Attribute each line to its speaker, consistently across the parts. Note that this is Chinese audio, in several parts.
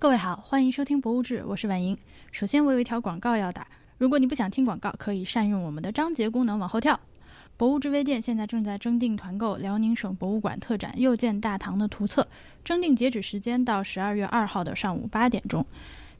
Speaker 1: 各位好，欢迎收听《博物志》，我是婉莹。首先，我有一条广告要打。如果你不想听广告，可以善用我们的章节功能往后跳。博物志微店现在正在征订团购辽宁省博物馆特展《又见大唐》的图册，征订截止时间到十二月二号的上午八点钟。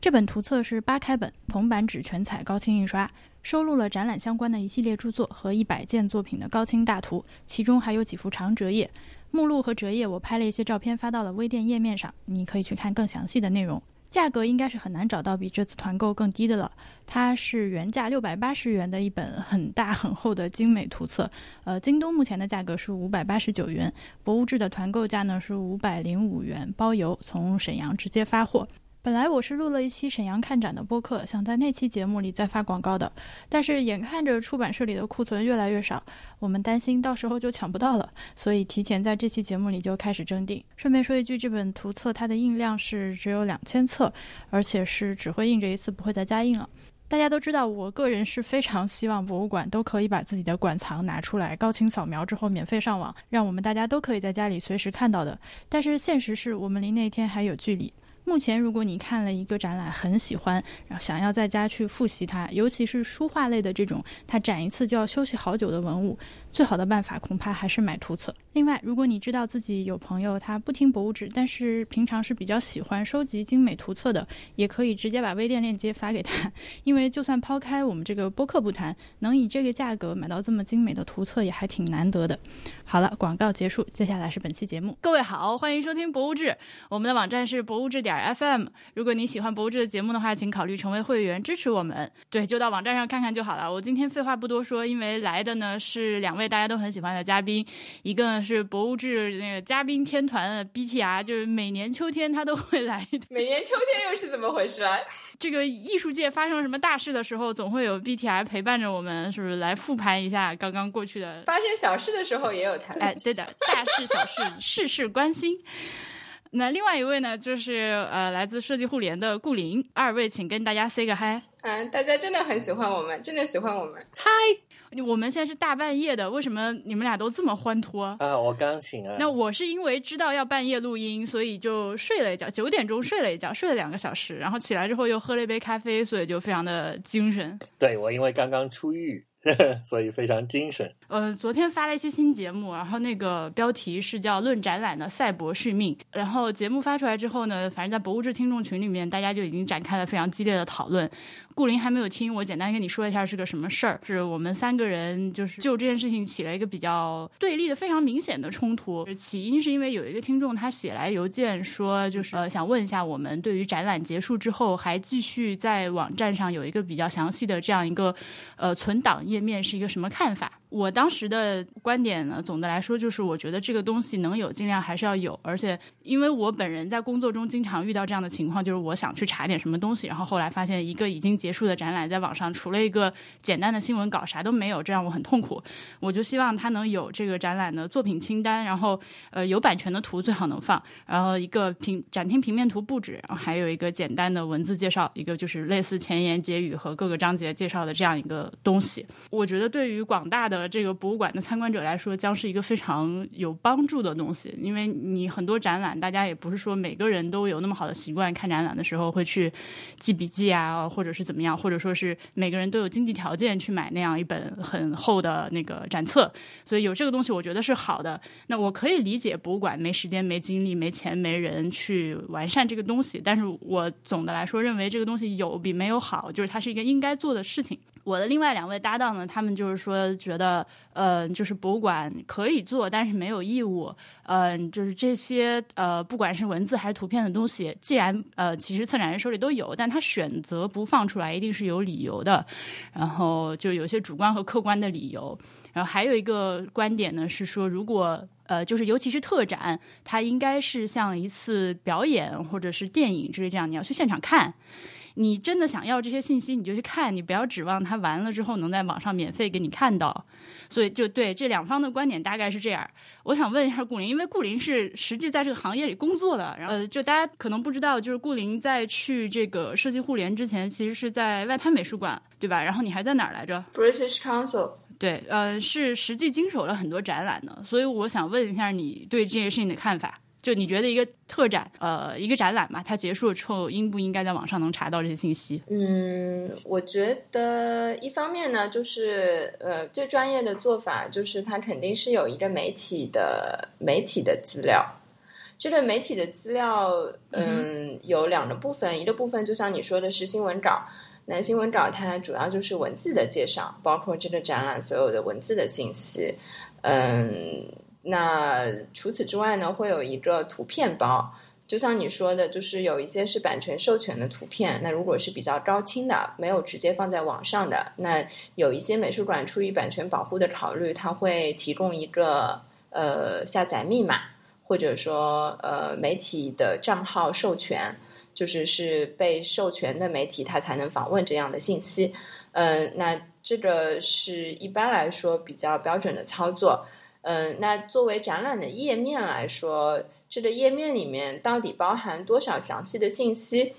Speaker 1: 这本图册是八开本，铜版纸全彩高清印刷，收录了展览相关的一系列著作和一百件作品的高清大图，其中还有几幅长折页。目录和折页我拍了一些照片发到了微店页面上，你可以去看更详细的内容。价格应该是很难找到比这次团购更低的了。它是原价六百八十元的一本很大很厚的精美图册，呃，京东目前的价格是五百八十九元，博物志的团购价呢是五百零五元，包邮，从沈阳直接发货。本来我是录了一期沈阳看展的播客，想在那期节目里再发广告的，但是眼看着出版社里的库存越来越少，我们担心到时候就抢不到了，所以提前在这期节目里就开始征订。顺便说一句，这本图册它的印量是只有两千册，而且是只会印这一次，不会再加印了。大家都知道，我个人是非常希望博物馆都可以把自己的馆藏拿出来，高清扫描之后免费上网，让我们大家都可以在家里随时看到的。但是现实是我们离那天还有距离。目前，如果你看了一个展览很喜欢，然后想要在家去复习它，尤其是书画类的这种，它展一次就要休息好久的文物，最好的办法恐怕还是买图册。另外，如果你知道自己有朋友他不听博物志，但是平常是比较喜欢收集精美图册的，也可以直接把微店链接发给他，因为就算抛开我们这个播客不谈，能以这个价格买到这么精美的图册也还挺难得的。好了，广告结束，接下来是本期节目。各位好，欢迎收听博物志，我们的网站是博物志点。FM，如果你喜欢博物志的节目的话，请考虑成为会员支持我们。对，就到网站上看看就好了。我今天废话不多说，因为来的呢是两位大家都很喜欢的嘉宾，一个呢是博物志那个嘉宾天团的 BTR，就是每年秋天他都会来。
Speaker 2: 每年秋天又是怎么回事啊？
Speaker 1: 这个艺术界发生什么大事的时候，总会有 BTR 陪伴着我们，是不是来复盘一下刚刚过去的？
Speaker 2: 发生小事的时候也有他。
Speaker 1: 哎，对的，大事小事事事关心。那另外一位呢，就是呃，来自设计互联的顾林，二位请跟大家 say 个嗨。
Speaker 2: 嗯，大家真的很喜欢我们，真的喜欢我们。
Speaker 1: 嗨，我们现在是大半夜的，为什么你们俩都这么欢脱
Speaker 3: 啊？我刚醒啊。
Speaker 1: 那我是因为知道要半夜录音，所以就睡了一觉，九点钟睡了一觉，睡了两个小时，然后起来之后又喝了一杯咖啡，所以就非常的精神。
Speaker 3: 对我，因为刚刚出狱。所以非常精神。
Speaker 1: 呃，昨天发了一期新节目，然后那个标题是叫《论展览的赛博续命》。然后节目发出来之后呢，反正在博物志听众群里面，大家就已经展开了非常激烈的讨论。顾林还没有听，我简单跟你说一下是个什么事儿。是我们三个人就是就这件事情起了一个比较对立的、非常明显的冲突。起因是因为有一个听众他写来邮件说，就是呃想问一下我们对于展览结束之后还继续在网站上有一个比较详细的这样一个呃存档页面是一个什么看法。我当时的观点呢，总的来说就是，我觉得这个东西能有，尽量还是要有。而且，因为我本人在工作中经常遇到这样的情况，就是我想去查点什么东西，然后后来发现一个已经结束的展览，在网上除了一个简单的新闻稿，啥都没有，这让我很痛苦。我就希望它能有这个展览的作品清单，然后呃有版权的图最好能放，然后一个平展厅平面图布置，然后还有一个简单的文字介绍，一个就是类似前言结语和各个章节介绍的这样一个东西。我觉得对于广大的，这个博物馆的参观者来说，将是一个非常有帮助的东西。因为你很多展览，大家也不是说每个人都有那么好的习惯，看展览的时候会去记笔记啊，或者是怎么样，或者说是每个人都有经济条件去买那样一本很厚的那个展册。所以有这个东西，我觉得是好的。那我可以理解博物馆没时间、没精力、没钱、没人去完善这个东西，但是我总的来说认为这个东西有比没有好，就是它是一个应该做的事情。我的另外两位搭档呢，他们就是说觉得，呃，就是博物馆可以做，但是没有义务。嗯，就是这些呃，不管是文字还是图片的东西，既然呃，其实策展人手里都有，但他选择不放出来，一定是有理由的。然后就有些主观和客观的理由。然后还有一个观点呢，是说如果呃，就是尤其是特展，它应该是像一次表演或者是电影之类这样，你要去现场看。你真的想要这些信息，你就去看，你不要指望它完了之后能在网上免费给你看到。所以，就对这两方的观点大概是这样。我想问一下顾林，因为顾林是实际在这个行业里工作的，然后就大家可能不知道，就是顾林在去这个设计互联之前，其实是在外滩美术馆，对吧？然后你还在哪儿来着
Speaker 2: ？British Council。
Speaker 1: 对，呃，是实际经手了很多展览的。所以我想问一下你对这件事情的看法。就你觉得一个特展，呃，一个展览嘛，它结束了之后，应不应该在网上能查到这些信息？
Speaker 2: 嗯，我觉得一方面呢，就是呃，最专业的做法就是它肯定是有一个媒体的媒体的资料。这个媒体的资料，嗯，有两个部分，一个部分就像你说的是新闻稿，那新闻稿它主要就是文字的介绍，包括这个展览所有的文字的信息，嗯，那除此之外呢，会有一个图片包。就像你说的，就是有一些是版权授权的图片，那如果是比较高清的，没有直接放在网上的，那有一些美术馆出于版权保护的考虑，它会提供一个呃下载密码，或者说呃媒体的账号授权，就是是被授权的媒体，它才能访问这样的信息。嗯，那这个是一般来说比较标准的操作。嗯，那作为展览的页面来说。这个页面里面到底包含多少详细的信息？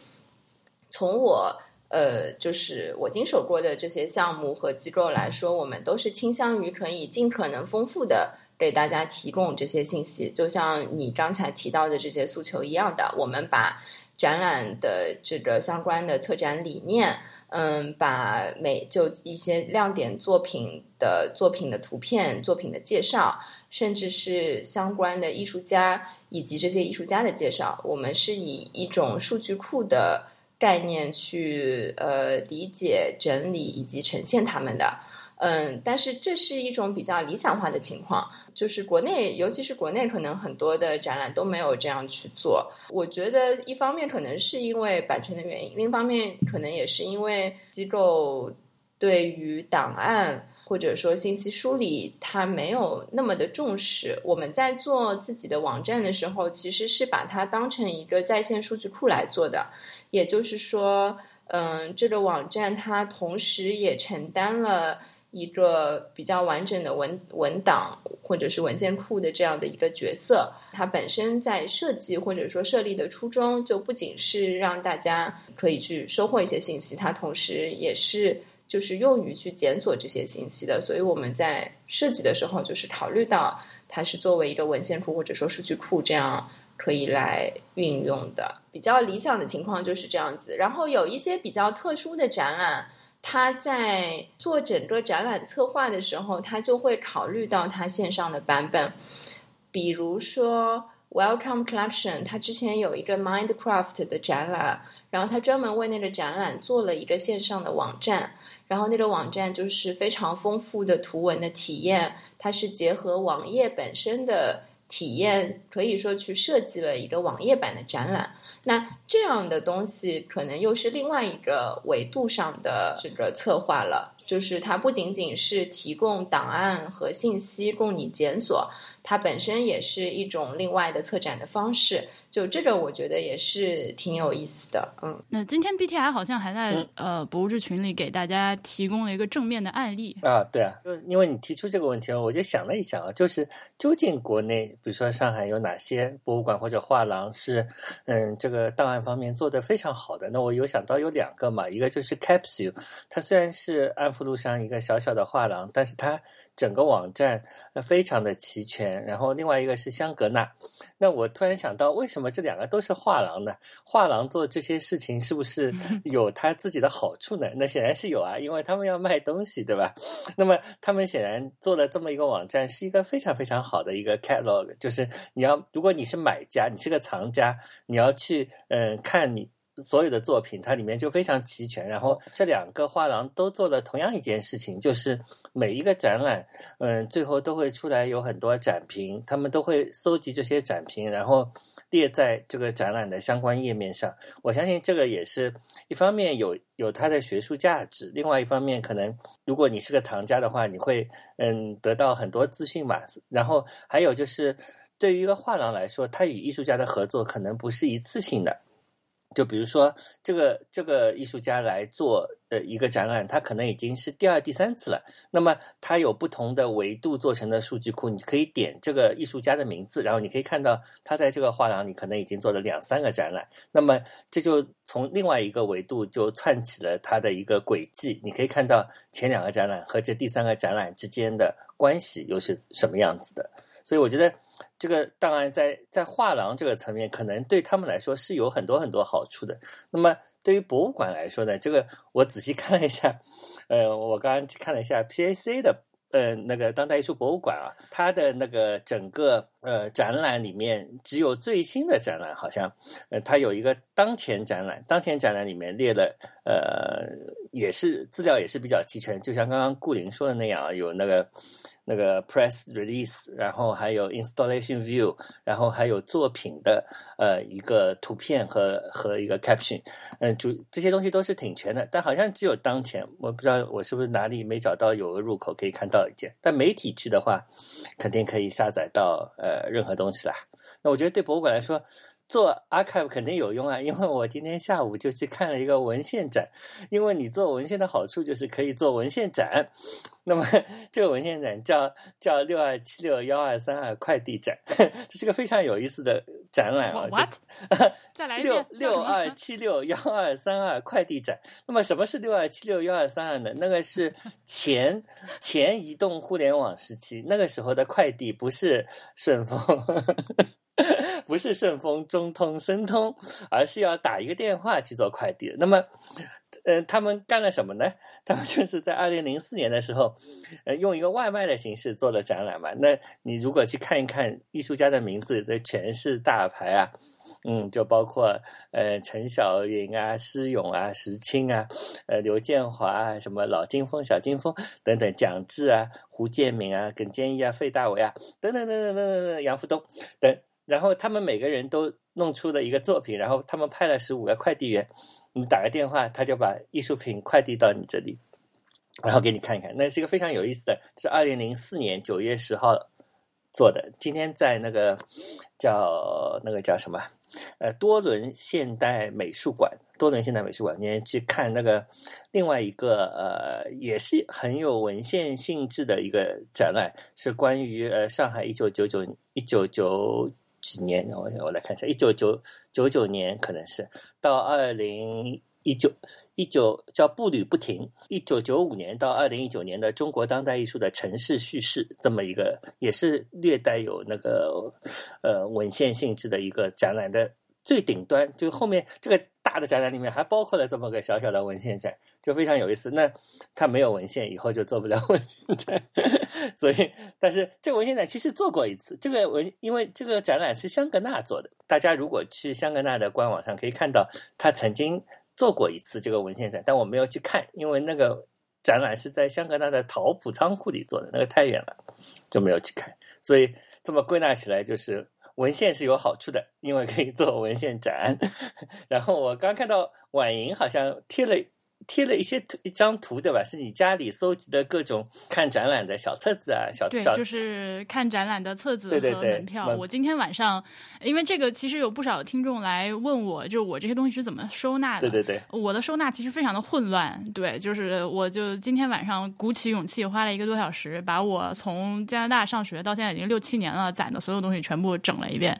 Speaker 2: 从我呃，就是我经手过的这些项目和机构来说，我们都是倾向于可以尽可能丰富的给大家提供这些信息。就像你刚才提到的这些诉求一样的，我们把展览的这个相关的策展理念。嗯，把每就一些亮点作品的作品的图片、作品的介绍，甚至是相关的艺术家以及这些艺术家的介绍，我们是以一种数据库的概念去呃理解、整理以及呈现他们的。嗯，但是这是一种比较理想化的情况，就是国内，尤其是国内，可能很多的展览都没有这样去做。我觉得一方面可能是因为版权的原因，另一方面可能也是因为机构对于档案或者说信息梳理，它没有那么的重视。我们在做自己的网站的时候，其实是把它当成一个在线数据库来做的，也就是说，嗯，这个网站它同时也承担了。一个比较完整的文文档或者是文件库的这样的一个角色，它本身在设计或者说设立的初衷，就不仅是让大家可以去收获一些信息，它同时也是就是用于去检索这些信息的。所以我们在设计的时候，就是考虑到它是作为一个文献库或者说数据库这样可以来运用的。比较理想的情况就是这样子。然后有一些比较特殊的展览。他在做整个展览策划的时候，他就会考虑到他线上的版本，比如说 Welcome Collection，他之前有一个 Mindcraft 的展览，然后他专门为那个展览做了一个线上的网站，然后那个网站就是非常丰富的图文的体验，它是结合网页本身的体验，可以说去设计了一个网页版的展览。那这样的东西可能又是另外一个维度上的这个策划了，就是它不仅仅是提供档案和信息供你检索。它本身也是一种另外的策展的方式，就这个我觉得也是挺有意思的。嗯，
Speaker 1: 那今天 BTI 好像还在呃博物志群里给大家提供了一个正面的案例
Speaker 3: 啊，对啊，就因为你提出这个问题了，我就想了一想啊，就是究竟国内比如说上海有哪些博物馆或者画廊是嗯这个档案方面做得非常好的？那我有想到有两个嘛，一个就是 Capsule，它虽然是安福路上一个小小的画廊，但是它整个网站非常的齐全，然后另外一个是香格纳。那我突然想到，为什么这两个都是画廊呢？画廊做这些事情是不是 有它自己的好处呢？那显然是有啊，因为他们要卖东西，对吧？那么他们显然做了这么一个网站，是一个非常非常好的一个 catalog，就是你要如果你是买家，你是个藏家，你要去嗯看你。所有的作品，它里面就非常齐全。然后这两个画廊都做了同样一件事情，就是每一个展览，嗯，最后都会出来有很多展评，他们都会搜集这些展评，然后列在这个展览的相关页面上。我相信这个也是一方面有有它的学术价值，另外一方面可能如果你是个藏家的话，你会嗯得到很多资讯嘛。然后还有就是对于一个画廊来说，它与艺术家的合作可能不是一次性的。就比如说，这个这个艺术家来做呃一个展览，他可能已经是第二、第三次了。那么他有不同的维度做成的数据库，你可以点这个艺术家的名字，然后你可以看到他在这个画廊里可能已经做了两三个展览。那么这就从另外一个维度就串起了他的一个轨迹。你可以看到前两个展览和这第三个展览之间的关系又是什么样子的。所以我觉得这个档案在在画廊这个层面，可能对他们来说是有很多很多好处的。那么对于博物馆来说呢，这个我仔细看了一下，呃，我刚刚去看了一下 PAC 的。呃，那个当代艺术博物馆啊，它的那个整个呃展览里面，只有最新的展览，好像呃，它有一个当前展览，当前展览里面列了呃，也是资料也是比较齐全，就像刚刚顾林说的那样啊，有那个。那个 press release，然后还有 installation view，然后还有作品的呃一个图片和和一个 caption，嗯，就这些东西都是挺全的，但好像只有当前，我不知道我是不是哪里没找到有个入口可以看到一件，但媒体去的话，肯定可以下载到呃任何东西啦。那我觉得对博物馆来说。做 archive 肯定有用啊，因为我今天下午就去看了一个文献展。因为你做文献的好处就是可以做文献展。那么这个文献展叫叫六二七六幺二三二快递展，这是个非常有意思的展览啊。
Speaker 1: What？再来一
Speaker 3: 遍。六六二七六幺二三二快递展。那么什么是六二七六幺二三二呢？那个是前前移动互联网时期，那个时候的快递不是顺丰。不是顺丰、中通、申通，而是要打一个电话去做快递。那么，呃，他们干了什么呢？他们就是在二零零四年的时候，呃，用一个外卖的形式做了展览嘛。那你如果去看一看艺术家的名字，这全是大牌啊，嗯，就包括呃陈小云啊、施勇啊、石青啊、呃刘建华啊、什么老金峰、小金峰等等，蒋志啊、胡建敏啊、耿坚毅啊、费大伟啊等等等等等等等，杨福东等。然后他们每个人都弄出了一个作品，然后他们派了十五个快递员，你打个电话，他就把艺术品快递到你这里，然后给你看一看。那是一个非常有意思的，是二零零四年九月十号做的。今天在那个叫那个叫什么呃多伦现代美术馆，多伦现代美术馆，你去看那个另外一个呃也是很有文献性质的一个展览，是关于呃上海一九九九一九九。几年？我我来看一下，一九九九九年可能是到二零一九一九叫步履不停，一九九五年到二零一九年的中国当代艺术的城市叙事，这么一个也是略带有那个呃文献性质的一个展览的。最顶端就后面这个大的展览里面还包括了这么个小小的文献展，就非常有意思。那它没有文献，以后就做不了文献展。所以，但是这个文献展其实做过一次。这个文因为这个展览是香格纳做的，大家如果去香格纳的官网上可以看到，他曾经做过一次这个文献展，但我没有去看，因为那个展览是在香格纳的陶普仓库里做的，那个太远了，就没有去看。所以这么归纳起来就是。文献是有好处的，因为可以做文献展。然后我刚看到婉莹好像贴了。贴了一些图一张图，对吧？是你家里搜集的各种看展览的小册子啊，小
Speaker 1: 对，就是看展览的册子
Speaker 3: 和门
Speaker 1: 票。我今天晚上，因为这个其实有不少听众来问我，就我这些东西是怎么收纳
Speaker 3: 的？对对对，
Speaker 1: 我的收纳其实非常的混乱。对，就是我就今天晚上鼓起勇气，花了一个多小时，把我从加拿大上学到现在已经六七年了攒的所有东西全部整了一遍。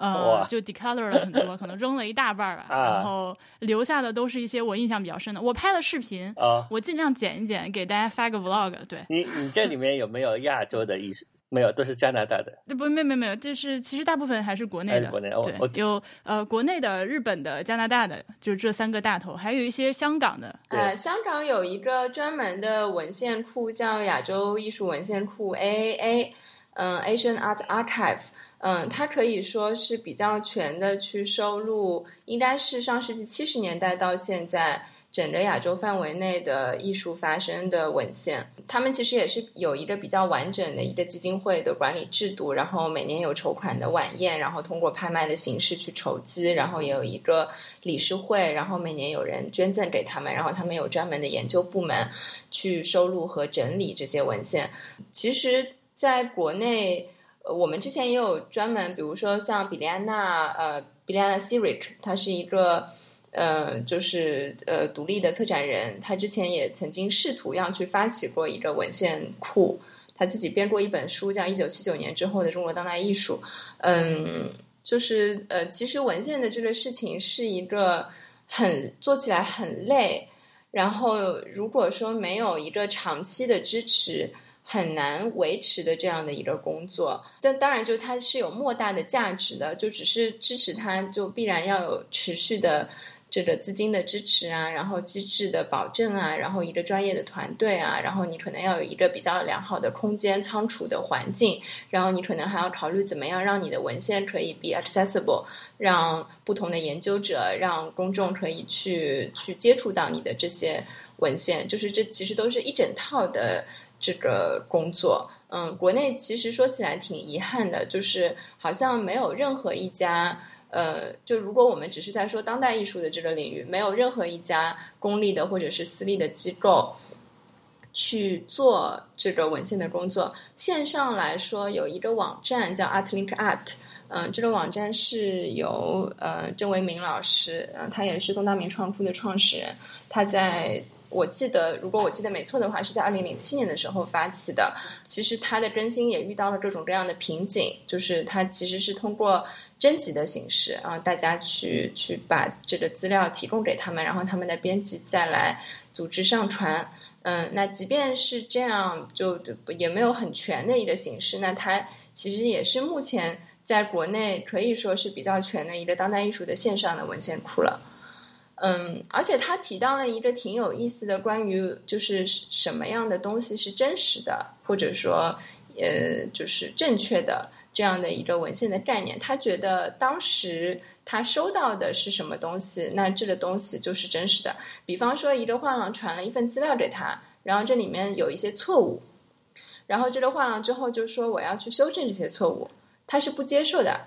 Speaker 1: 呃，就 decolor 了很多，可能扔了一大半吧，然后留下的都是一些我印象比较深的。我拍了视频，我尽量剪一剪，给大家发个 vlog。对
Speaker 3: 你，你这里面有没有亚洲的艺术？没有，都是加拿大的。
Speaker 1: 不，没没没有，就是其实大部分还是国内的。
Speaker 3: 国内
Speaker 1: 对，有呃国内的、日本的、加拿大的，就是这三个大头，还有一些香港的。
Speaker 2: 呃，香港有一个专门的文献库，叫亚洲艺术文献库 AAA，嗯，Asian Art Archive。嗯，它可以说是比较全的去收录，应该是上世纪七十年代到现在整个亚洲范围内的艺术发生的文献。他们其实也是有一个比较完整的一个基金会的管理制度，然后每年有筹款的晚宴，然后通过拍卖的形式去筹集，然后也有一个理事会，然后每年有人捐赠给他们，然后他们有专门的研究部门去收录和整理这些文献。其实，在国内。呃我们之前也有专门，比如说像比利安娜，呃，比利安娜 Siric，他是一个，呃，就是呃独立的策展人，他之前也曾经试图要去发起过一个文献库，他自己编过一本书，叫《一九七九年之后的中国当代艺术》。嗯，就是呃，其实文献的这个事情是一个很做起来很累，然后如果说没有一个长期的支持。很难维持的这样的一个工作。但当然，就它是有莫大的价值的，就只是支持它，就必然要有持续的。这个资金的支持啊，然后机制的保证啊，然后一个专业的团队啊，然后你可能要有一个比较良好的空间仓储的环境，然后你可能还要考虑怎么样让你的文献可以 be accessible，让不同的研究者、让公众可以去去接触到你的这些文献，就是这其实都是一整套的这个工作。嗯，国内其实说起来挺遗憾的，就是好像没有任何一家。呃，就如果我们只是在说当代艺术的这个领域，没有任何一家公立的或者是私立的机构去做这个文献的工作。线上来说，有一个网站叫 ArtLink Art，嗯，这个网站是由呃郑维明老师，嗯，他也是东大名创库的创始人，他在。我记得，如果我记得没错的话，是在二零零七年的时候发起的。其实它的更新也遇到了各种各样的瓶颈，就是它其实是通过征集的形式啊，大家去去把这个资料提供给他们，然后他们的编辑再来组织上传。嗯，那即便是这样，就也没有很全的一个形式。那它其实也是目前在国内可以说是比较全的一个当代艺术的线上的文献库了。嗯，而且他提到了一个挺有意思的，关于就是什么样的东西是真实的，或者说，呃，就是正确的这样的一个文献的概念。他觉得当时他收到的是什么东西，那这个东西就是真实的。比方说，一个画廊传了一份资料给他，然后这里面有一些错误，然后这个画廊之后就说我要去修正这些错误，他是不接受的。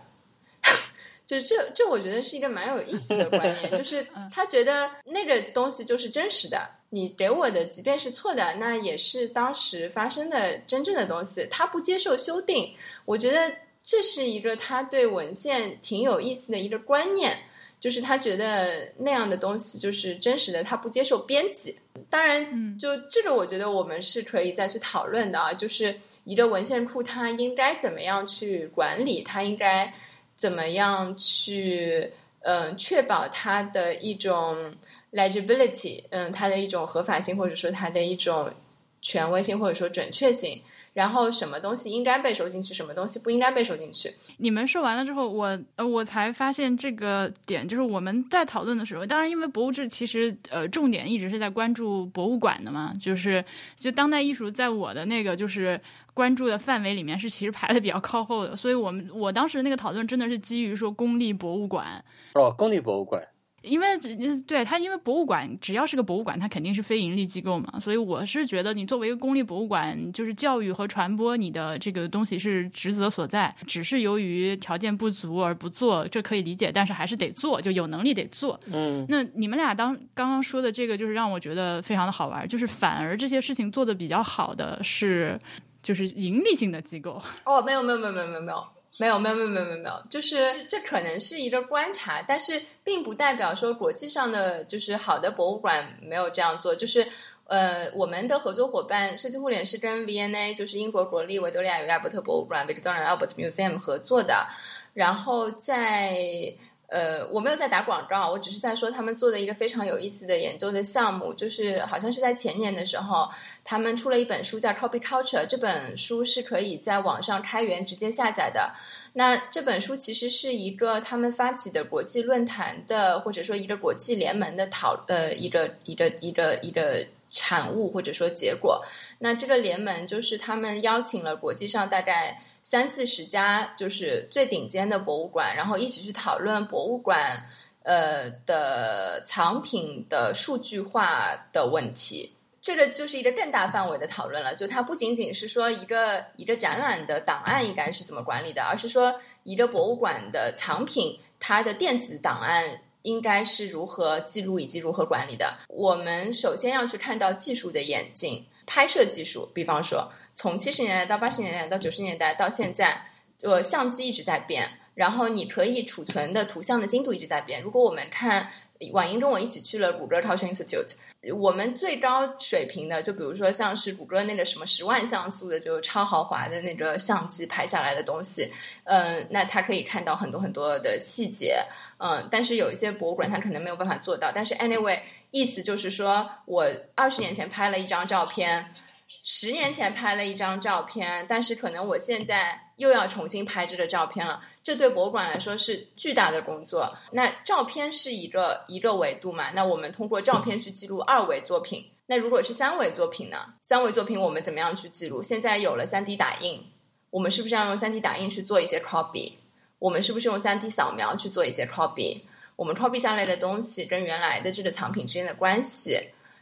Speaker 2: 就是这，这我觉得是一个蛮有意思的观念，就是 他觉得那个东西就是真实的，你给我的即便是错的，那也是当时发生的真正的东西，他不接受修订。我觉得这是一个他对文献挺有意思的一个观念，就是他觉得那样的东西就是真实的，他不接受编辑。当然，就这个我觉得我们是可以再去讨论的啊，就是一个文献库它应该怎么样去管理，它应该。怎么样去嗯确保它的一种 legibility，嗯，它的一种合法性，或者说它的一种权威性，或者说准确性。然后什么东西应该被收进去，什么东西不应该被收进去？
Speaker 1: 你们说完了之后，我呃我才发现这个点，就是我们在讨论的时候，当然因为博物志其实呃重点一直是在关注博物馆的嘛，就是就当代艺术在我的那个就是关注的范围里面是其实排的比较靠后的，所以我们我当时那个讨论真的是基于说公立博物馆
Speaker 3: 哦，公立博物馆。
Speaker 1: 因为对它，因为博物馆只要是个博物馆，它肯定是非盈利机构嘛，所以我是觉得你作为一个公立博物馆，就是教育和传播你的这个东西是职责所在，只是由于条件不足而不做，这可以理解，但是还是得做，就有能力得做。
Speaker 3: 嗯，
Speaker 1: 那你们俩当刚刚说的这个，就是让我觉得非常的好玩，就是反而这些事情做的比较好的是，就是盈利性的机构。
Speaker 2: 哦，没有没有没有没有没有没有。没有没有没有没有没有，就是这可能是一个观察，但是并不代表说国际上的就是好的博物馆没有这样做。就是呃，我们的合作伙伴设计互联是跟 VNA，就是英国国立维多利亚与亚伯特博物馆 （Victoria Albert Museum） 合作的，然后在。呃，我没有在打广告，我只是在说他们做的一个非常有意思的研究的项目，就是好像是在前年的时候，他们出了一本书叫《Copy Culture》，这本书是可以在网上开源直接下载的。那这本书其实是一个他们发起的国际论坛的，或者说一个国际联盟的讨呃一个一个一个一个产物或者说结果。那这个联盟就是他们邀请了国际上大概。三四十家就是最顶尖的博物馆，然后一起去讨论博物馆呃的藏品的数据化的问题。这个就是一个更大范围的讨论了，就它不仅仅是说一个一个展览的档案应该是怎么管理的，而是说一个博物馆的藏品它的电子档案应该是如何记录以及如何管理的。我们首先要去看到技术的演进，拍摄技术，比方说。从七十年代到八十年代到九十年代到现在，呃，相机一直在变，然后你可以储存的图像的精度一直在变。如果我们看婉英跟我一起去了谷歌 Culture Institute，我们最高水平的，就比如说像是谷歌那个什么十万像素的，就超豪华的那个相机拍下来的东西，嗯，那它可以看到很多很多的细节，嗯，但是有一些博物馆它可能没有办法做到。但是 anyway，意思就是说我二十年前拍了一张照片。十年前拍了一张照片，但是可能我现在又要重新拍这个照片了，这对博物馆来说是巨大的工作。那照片是一个一个维度嘛？那我们通过照片去记录二维作品。那如果是三维作品呢？三维作品我们怎么样去记录？现在有了三 D 打印，我们是不是要用三 D 打印去做一些 copy？我们是不是用三 D 扫描去做一些 copy？我们 copy 下来的东西跟原来的这个藏品之间的关系？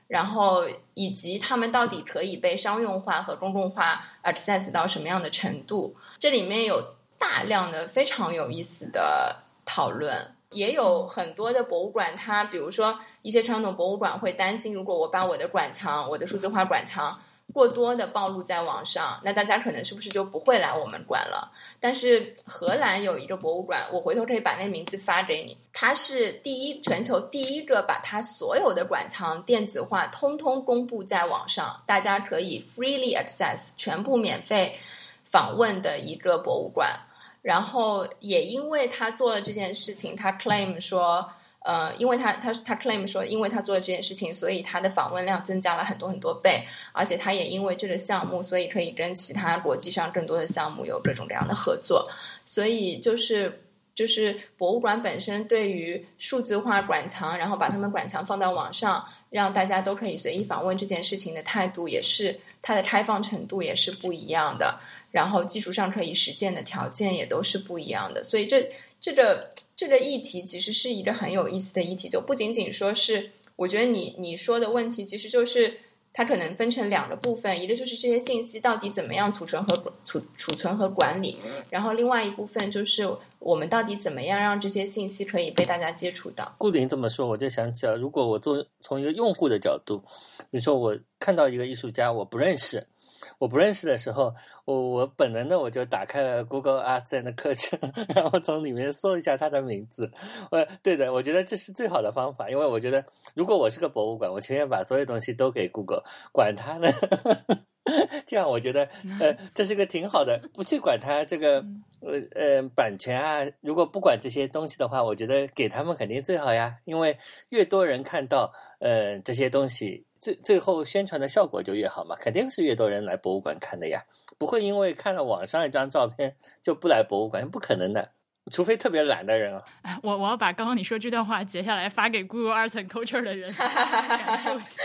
Speaker 2: 然后以及他们到底可以被商用化和公共化 access 到什么样的程度？这里面有大量的非常有意思的讨论，也有很多的博物馆，它比如说一些传统博物馆会担心，如果我把我的馆藏、我的数字化馆藏。过多的暴露在网上，那大家可能是不是就不会来我们馆了？但是荷兰有一个博物馆，我回头可以把那名字发给你。它是第一全球第一个把它所有的馆藏电子化，通通公布在网上，大家可以 freely access，全部免费访问的一个博物馆。然后也因为他做了这件事情，他 claim 说。呃，因为他他他 claim 说，因为他做了这件事情，所以他的访问量增加了很多很多倍，而且他也因为这个项目，所以可以跟其他国际上更多的项目有各种各样的合作，所以就是就是博物馆本身对于数字化馆藏，然后把他们馆藏放到网上，让大家都可以随意访问这件事情的态度，也是它的开放程度也是不一样的，然后技术上可以实现的条件也都是不一样的，所以这这个。这个议题其实是一个很有意思的议题，就不仅仅说是，我觉得你你说的问题，其实就是它可能分成两个部分，一个就是这些信息到底怎么样储存和储储存和管理，然后另外一部分就是我们到底怎么样让这些信息可以被大家接触到。
Speaker 3: 顾林这么说，我就想起了，如果我做从一个用户的角度，比如说我看到一个艺术家，我不认识。我不认识的时候，我我本能的我就打开了 Google Arts 的课程，然后从里面搜一下他的名字。我对的，我觉得这是最好的方法，因为我觉得如果我是个博物馆，我情愿把所有东西都给 Google，管他呢。这样我觉得呃这是个挺好的，不去管他这个呃呃版权啊。如果不管这些东西的话，我觉得给他们肯定最好呀，因为越多人看到呃这些东西。最最后宣传的效果就越好嘛，肯定是越多人来博物馆看的呀，不会因为看了网上一张照片就不来博物馆，不可能的，除非特别懒的人啊。
Speaker 1: 哎，我我要把刚刚你说这段话截下来发给 Google Arts and Culture 的人感受一下。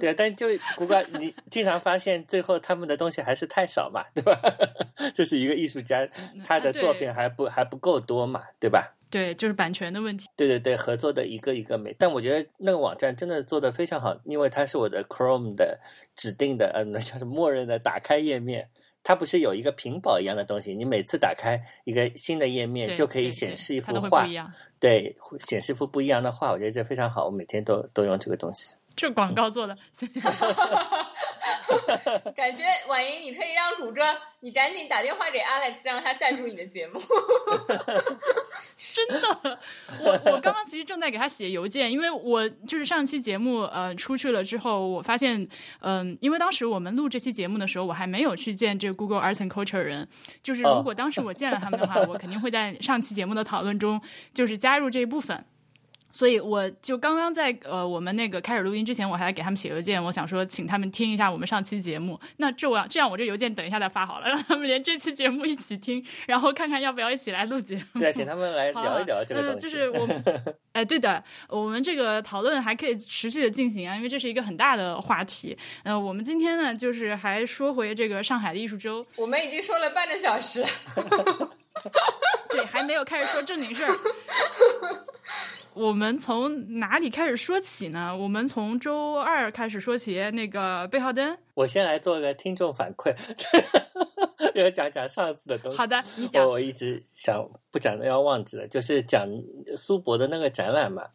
Speaker 3: 对啊，但就 Google，你经常发现最后他们的东西还是太少嘛，对吧？就是一个艺术家，他的作品还不还不够多嘛，对吧？
Speaker 1: 对，就是版权的问题。
Speaker 3: 对对对，合作的一个一个美，但我觉得那个网站真的做的非常好，因为它是我的 Chrome 的指定的，嗯，那叫什么默认的打开页面。它不是有一个屏保一样的东西，你每次打开一个新的页面就可以显示一幅画，对，显示幅不一样的画。我觉得这非常好，我每天都都用这个东西。
Speaker 1: 这广告做的，
Speaker 2: 感觉婉莹，你可以让谷歌，你赶紧打电话给 Alex，让他赞助你的节目。
Speaker 1: 真的，我我刚刚其实正在给他写邮件，因为我就是上期节目呃出去了之后，我发现嗯，因为当时我们录这期节目的时候，我还没有去见这个 Google Arts and Culture 人，就是如果当时我见了他们的话，我肯定会在上期节目的讨论中就是加入这一部分。所以我就刚刚在呃，我们那个开始录音之前，我还给他们写邮件，我想说请他们听一下我们上期节目。那这我这样，我这邮件等一下再发好了，让他们连这期节目一起听，然后看看要不要一起来录节目。
Speaker 3: 对，请他们来聊一聊这个东
Speaker 1: 西。就是我们，哎，对的，我们这个讨论还可以持续的进行啊，因为这是一个很大的话题。呃，我们今天呢，就是还说回这个上海的艺术周，
Speaker 2: 我们已经说了半个小时，
Speaker 1: 对，还没有开始说正经事儿。我们从哪里开始说起呢？我们从周二开始说起那个贝浩登。
Speaker 3: 我先来做个听众反馈，要讲讲上次的东西。
Speaker 1: 好的，你讲。
Speaker 3: 我一直想不讲的要忘记了，就是讲苏博的那个展览嘛。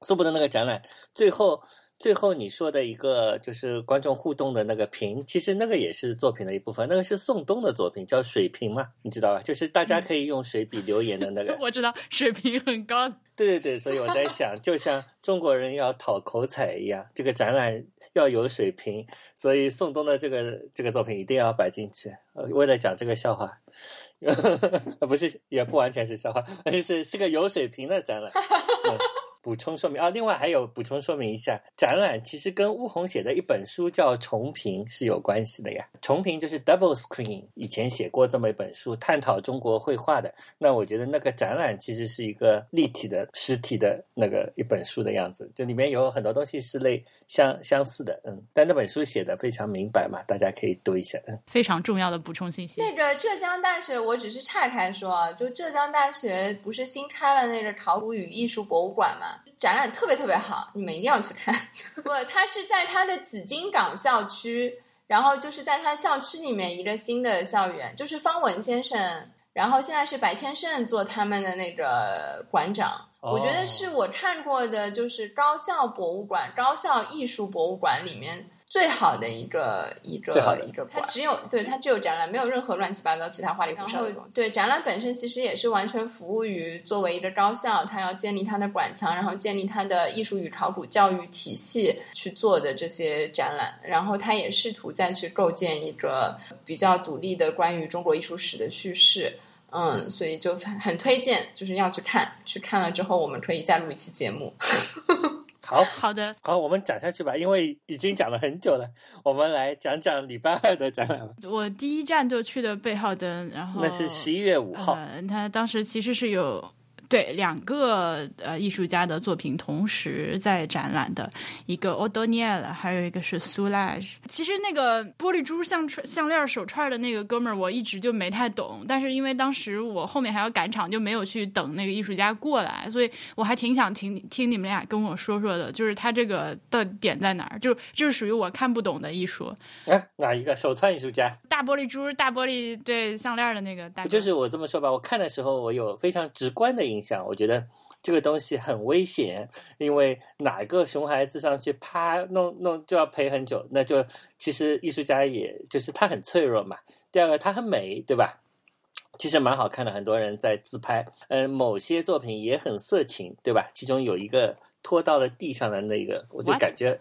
Speaker 3: 苏博的那个展览最后。最后你说的一个就是观众互动的那个屏，其实那个也是作品的一部分。那个是宋冬的作品，叫水平嘛，你知道吧？就是大家可以用水笔留言的那个。
Speaker 1: 我知道水平很高。
Speaker 3: 对对对，所以我在想，就像中国人要讨口彩一样，这个展览要有水平，所以宋冬的这个这个作品一定要摆进去。呃，为了讲这个笑话，不是也不完全是笑话，就 是是个有水平的展览。补充说明啊，另外还有补充说明一下，展览其实跟巫红写的一本书叫《重评》是有关系的呀。重评就是 Double Screen，以前写过这么一本书，探讨中国绘画的。那我觉得那个展览其实是一个立体的实体的那个一本书的样子，就里面有很多东西是类相相似的，嗯。但那本书写的非常明白嘛，大家可以读一下，嗯。
Speaker 1: 非常重要的补充信息。
Speaker 2: 那个浙江大学，我只是岔开说啊，就浙江大学不是新开了那个考古与艺术博物馆嘛？展览特别特别好，你们一定要去看。不，它是在它的紫金港校区，然后就是在它校区里面一个新的校园，就是方文先生，然后现在是白千盛做他们的那个馆长。我觉得是我看过的，就是高校博物馆、高校艺术博物馆里面。最好的一个一个一个馆，它只有对它只有展览，没有任何乱七八糟其他花里胡哨的东西。对展览本身其实也是完全服务于作为一个高校，它要建立它的馆藏，然后建立它的艺术与考古教育体系去做的这些展览。然后它也试图再去构建一个比较独立的关于中国艺术史的叙事。嗯，所以就很推荐，就是要去看，去看了之后我们可以再录一期节目。
Speaker 3: 好
Speaker 1: 好的，
Speaker 3: 好，我们讲下去吧，因为已经讲了很久了。我们来讲讲礼拜二的展览吧。
Speaker 1: 我第一站就去的贝浩登，然后
Speaker 3: 那是十一月五号。
Speaker 1: 他当时其实是有。对，两个呃艺术家的作品同时在展览的，一个 o d o n i e l 还有一个是 Soulage。其实那个玻璃珠项串项链手串的那个哥们儿，我一直就没太懂。但是因为当时我后面还要赶场，就没有去等那个艺术家过来，所以我还挺想听听你们俩跟我说说的，就是他这个的点在哪儿？就就是属于我看不懂的艺术。
Speaker 3: 哎，哪一个手串艺术家？
Speaker 1: 大玻璃珠、大玻璃对项链的那个大。
Speaker 3: 就是我这么说吧，我看的时候我有非常直观的印。想，我觉得这个东西很危险，因为哪个熊孩子上去啪弄弄就要赔很久，那就其实艺术家也就是他很脆弱嘛。第二个，他很美，对吧？其实蛮好看的，很多人在自拍。嗯，某些作品也很色情，对吧？其中有一个拖到了地上的那个，我就感觉，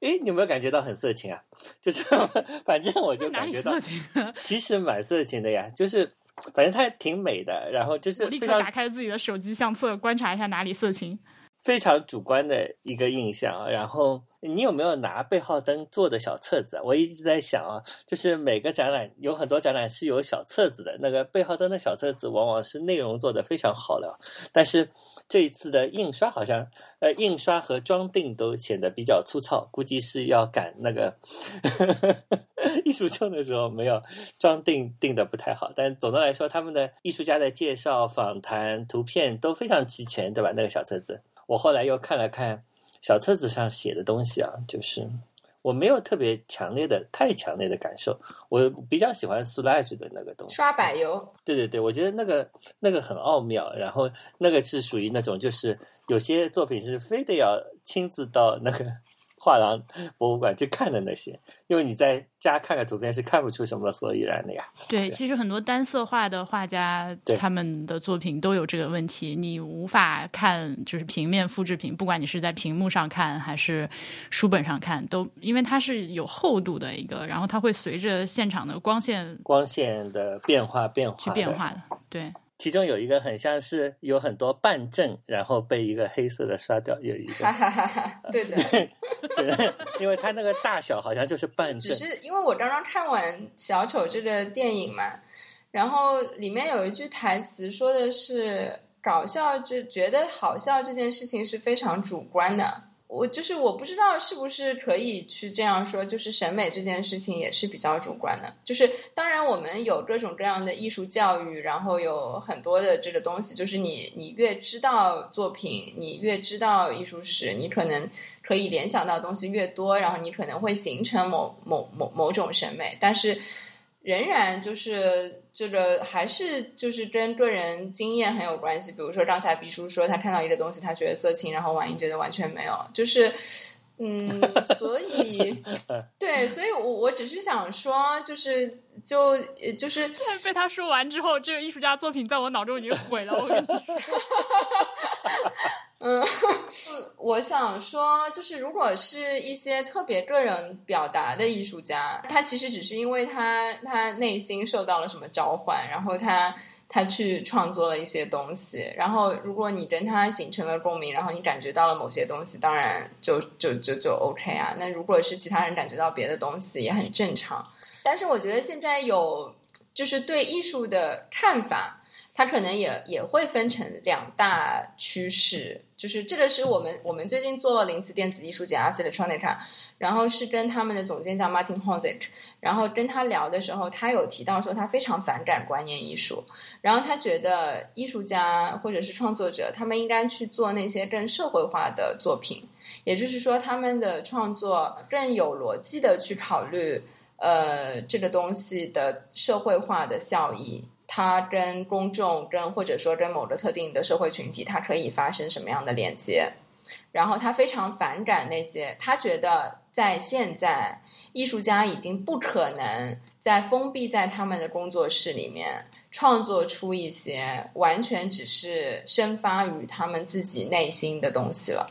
Speaker 3: 哎，你有没有感觉到很色情啊？就是 反正我就感觉到，其实蛮色情的呀，就是。反正它挺美的，然后就是我
Speaker 1: 立刻打开自己的手机相册，观察一下哪里色情。
Speaker 3: 非常主观的一个印象啊。然后你有没有拿背号灯做的小册子？我一直在想啊，就是每个展览有很多展览是有小册子的，那个背号灯的小册子往往是内容做的非常好的，但是这一次的印刷好像呃印刷和装订都显得比较粗糙，估计是要赶那个 艺术周的时候没有装订订的不太好。但总的来说，他们的艺术家的介绍、访谈、图片都非常齐全，对吧？那个小册子。我后来又看了看小册子上写的东西啊，就是我没有特别强烈的、太强烈的感受。我比较喜欢 Soulage 的那个东西，
Speaker 2: 刷柏油。
Speaker 3: 对对对，我觉得那个那个很奥妙。然后那个是属于那种，就是有些作品是非得要亲自到那个。画廊博物馆去看的那些，因为你在家看看图片是看不出什么所以然的呀。
Speaker 1: 对，其实很多单色画的画家，他们的作品都有这个问题，你无法看就是平面复制品，不管你是在屏幕上看还是书本上看，都因为它是有厚度的一个，然后它会随着现场的光线
Speaker 3: 光线的变化变化
Speaker 1: 去变化的，对。
Speaker 3: 其中有一个很像是有很多半正，然后被一个黑色的刷掉，有一个，
Speaker 2: 对的，
Speaker 3: 对，因为它那个大小好像就是半正。
Speaker 2: 只是因为我刚刚看完小丑这个电影嘛，然后里面有一句台词说的是搞笑，这觉得好笑这件事情是非常主观的。我就是我不知道是不是可以去这样说，就是审美这件事情也是比较主观的。就是当然我们有各种各样的艺术教育，然后有很多的这个东西，就是你你越知道作品，你越知道艺术史，你可能可以联想到东西越多，然后你可能会形成某某某某种审美，但是。仍然就是这个，还是就是跟个人经验很有关系。比如说刚才毕叔说，他看到一个东西，他觉得色情，然后婉莹觉得完全没有。就是，嗯，所以，对，所以我我只是想说，就是就就是
Speaker 1: 被他说完之后，这个艺术家作品在我脑中已经毁了。我跟你说。
Speaker 2: 嗯，我想说，就是如果是一些特别个人表达的艺术家，他其实只是因为他他内心受到了什么召唤，然后他他去创作了一些东西，然后如果你跟他形成了共鸣，然后你感觉到了某些东西，当然就就就就 OK 啊。那如果是其他人感觉到别的东西，也很正常。但是我觉得现在有就是对艺术的看法。它可能也也会分成两大趋势，就是这个是我们我们最近做了零次电子艺术节 Art Electronica，然后是跟他们的总监叫 Martin h o z i k 然后跟他聊的时候，他有提到说他非常反感观念艺术，然后他觉得艺术家或者是创作者，他们应该去做那些更社会化的作品，也就是说他们的创作更有逻辑的去考虑，呃，这个东西的社会化的效益。它跟公众、跟或者说跟某个特定的社会群体，它可以发生什么样的连接？然后他非常反感那些，他觉得在现在，艺术家已经不可能在封闭在他们的工作室里面创作出一些完全只是生发于他们自己内心的东西了。